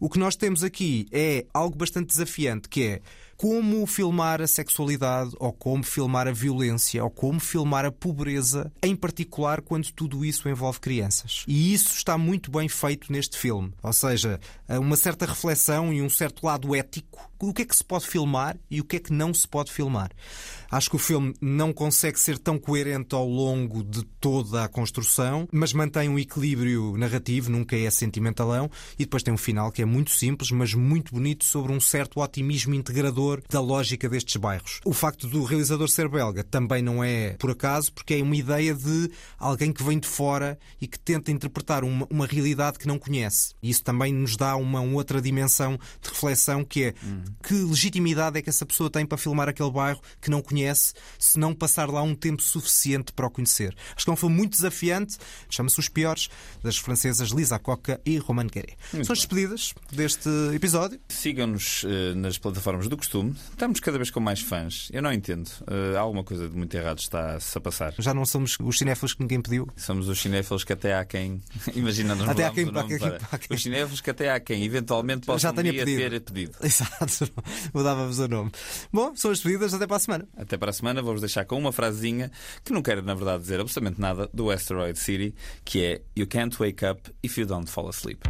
O que nós temos aqui é algo bastante desafiante, que é como filmar a sexualidade, ou como filmar a violência, ou como filmar a pobreza, em particular quando tudo isso envolve crianças. E isso está muito bem feito neste filme. Ou seja, uma certa reflexão e um certo lado ético. O que é que se pode filmar e o que é que não se pode filmar. Acho que o filme não consegue ser tão coerente ao longo de toda a construção, mas mantém um equilíbrio narrativo, nunca é sentimentalão, e depois tem um final que é muito simples, mas muito bonito sobre um certo otimismo integrador da lógica destes bairros. O facto do realizador ser belga também não é por acaso, porque é uma ideia de alguém que vem de fora e que tenta interpretar uma, uma realidade que não conhece. Isso também nos dá uma outra dimensão de reflexão que é que legitimidade é que essa pessoa tem para filmar aquele bairro que não conhece, se não passar lá um tempo suficiente para o conhecer. Acho que é um filme muito desafiante, chama-se Os Piores, das francesas Lisa Coca e Roman Guerret. Muito São as despedidas deste episódio. Sigam-nos eh, nas plataformas do costume. Estamos cada vez com mais fãs. Eu não entendo. Eh, alguma coisa de muito errado está-se a passar. Já não somos os cinéfilos que ninguém pediu. Somos os cinéfilos que até há quem. Imagina, nós Até há quem- para- há quem- Os cinéfilos que até há quem eventualmente possa ter pedido. Exato. Mudávamos o nome. Bom, são as despedidas. Até para a semana. Até para a semana, vou-vos deixar com uma frasezinha que não quero, na verdade, dizer absolutamente nada do Asteroid City, que é You can't wake up if you don't fall asleep.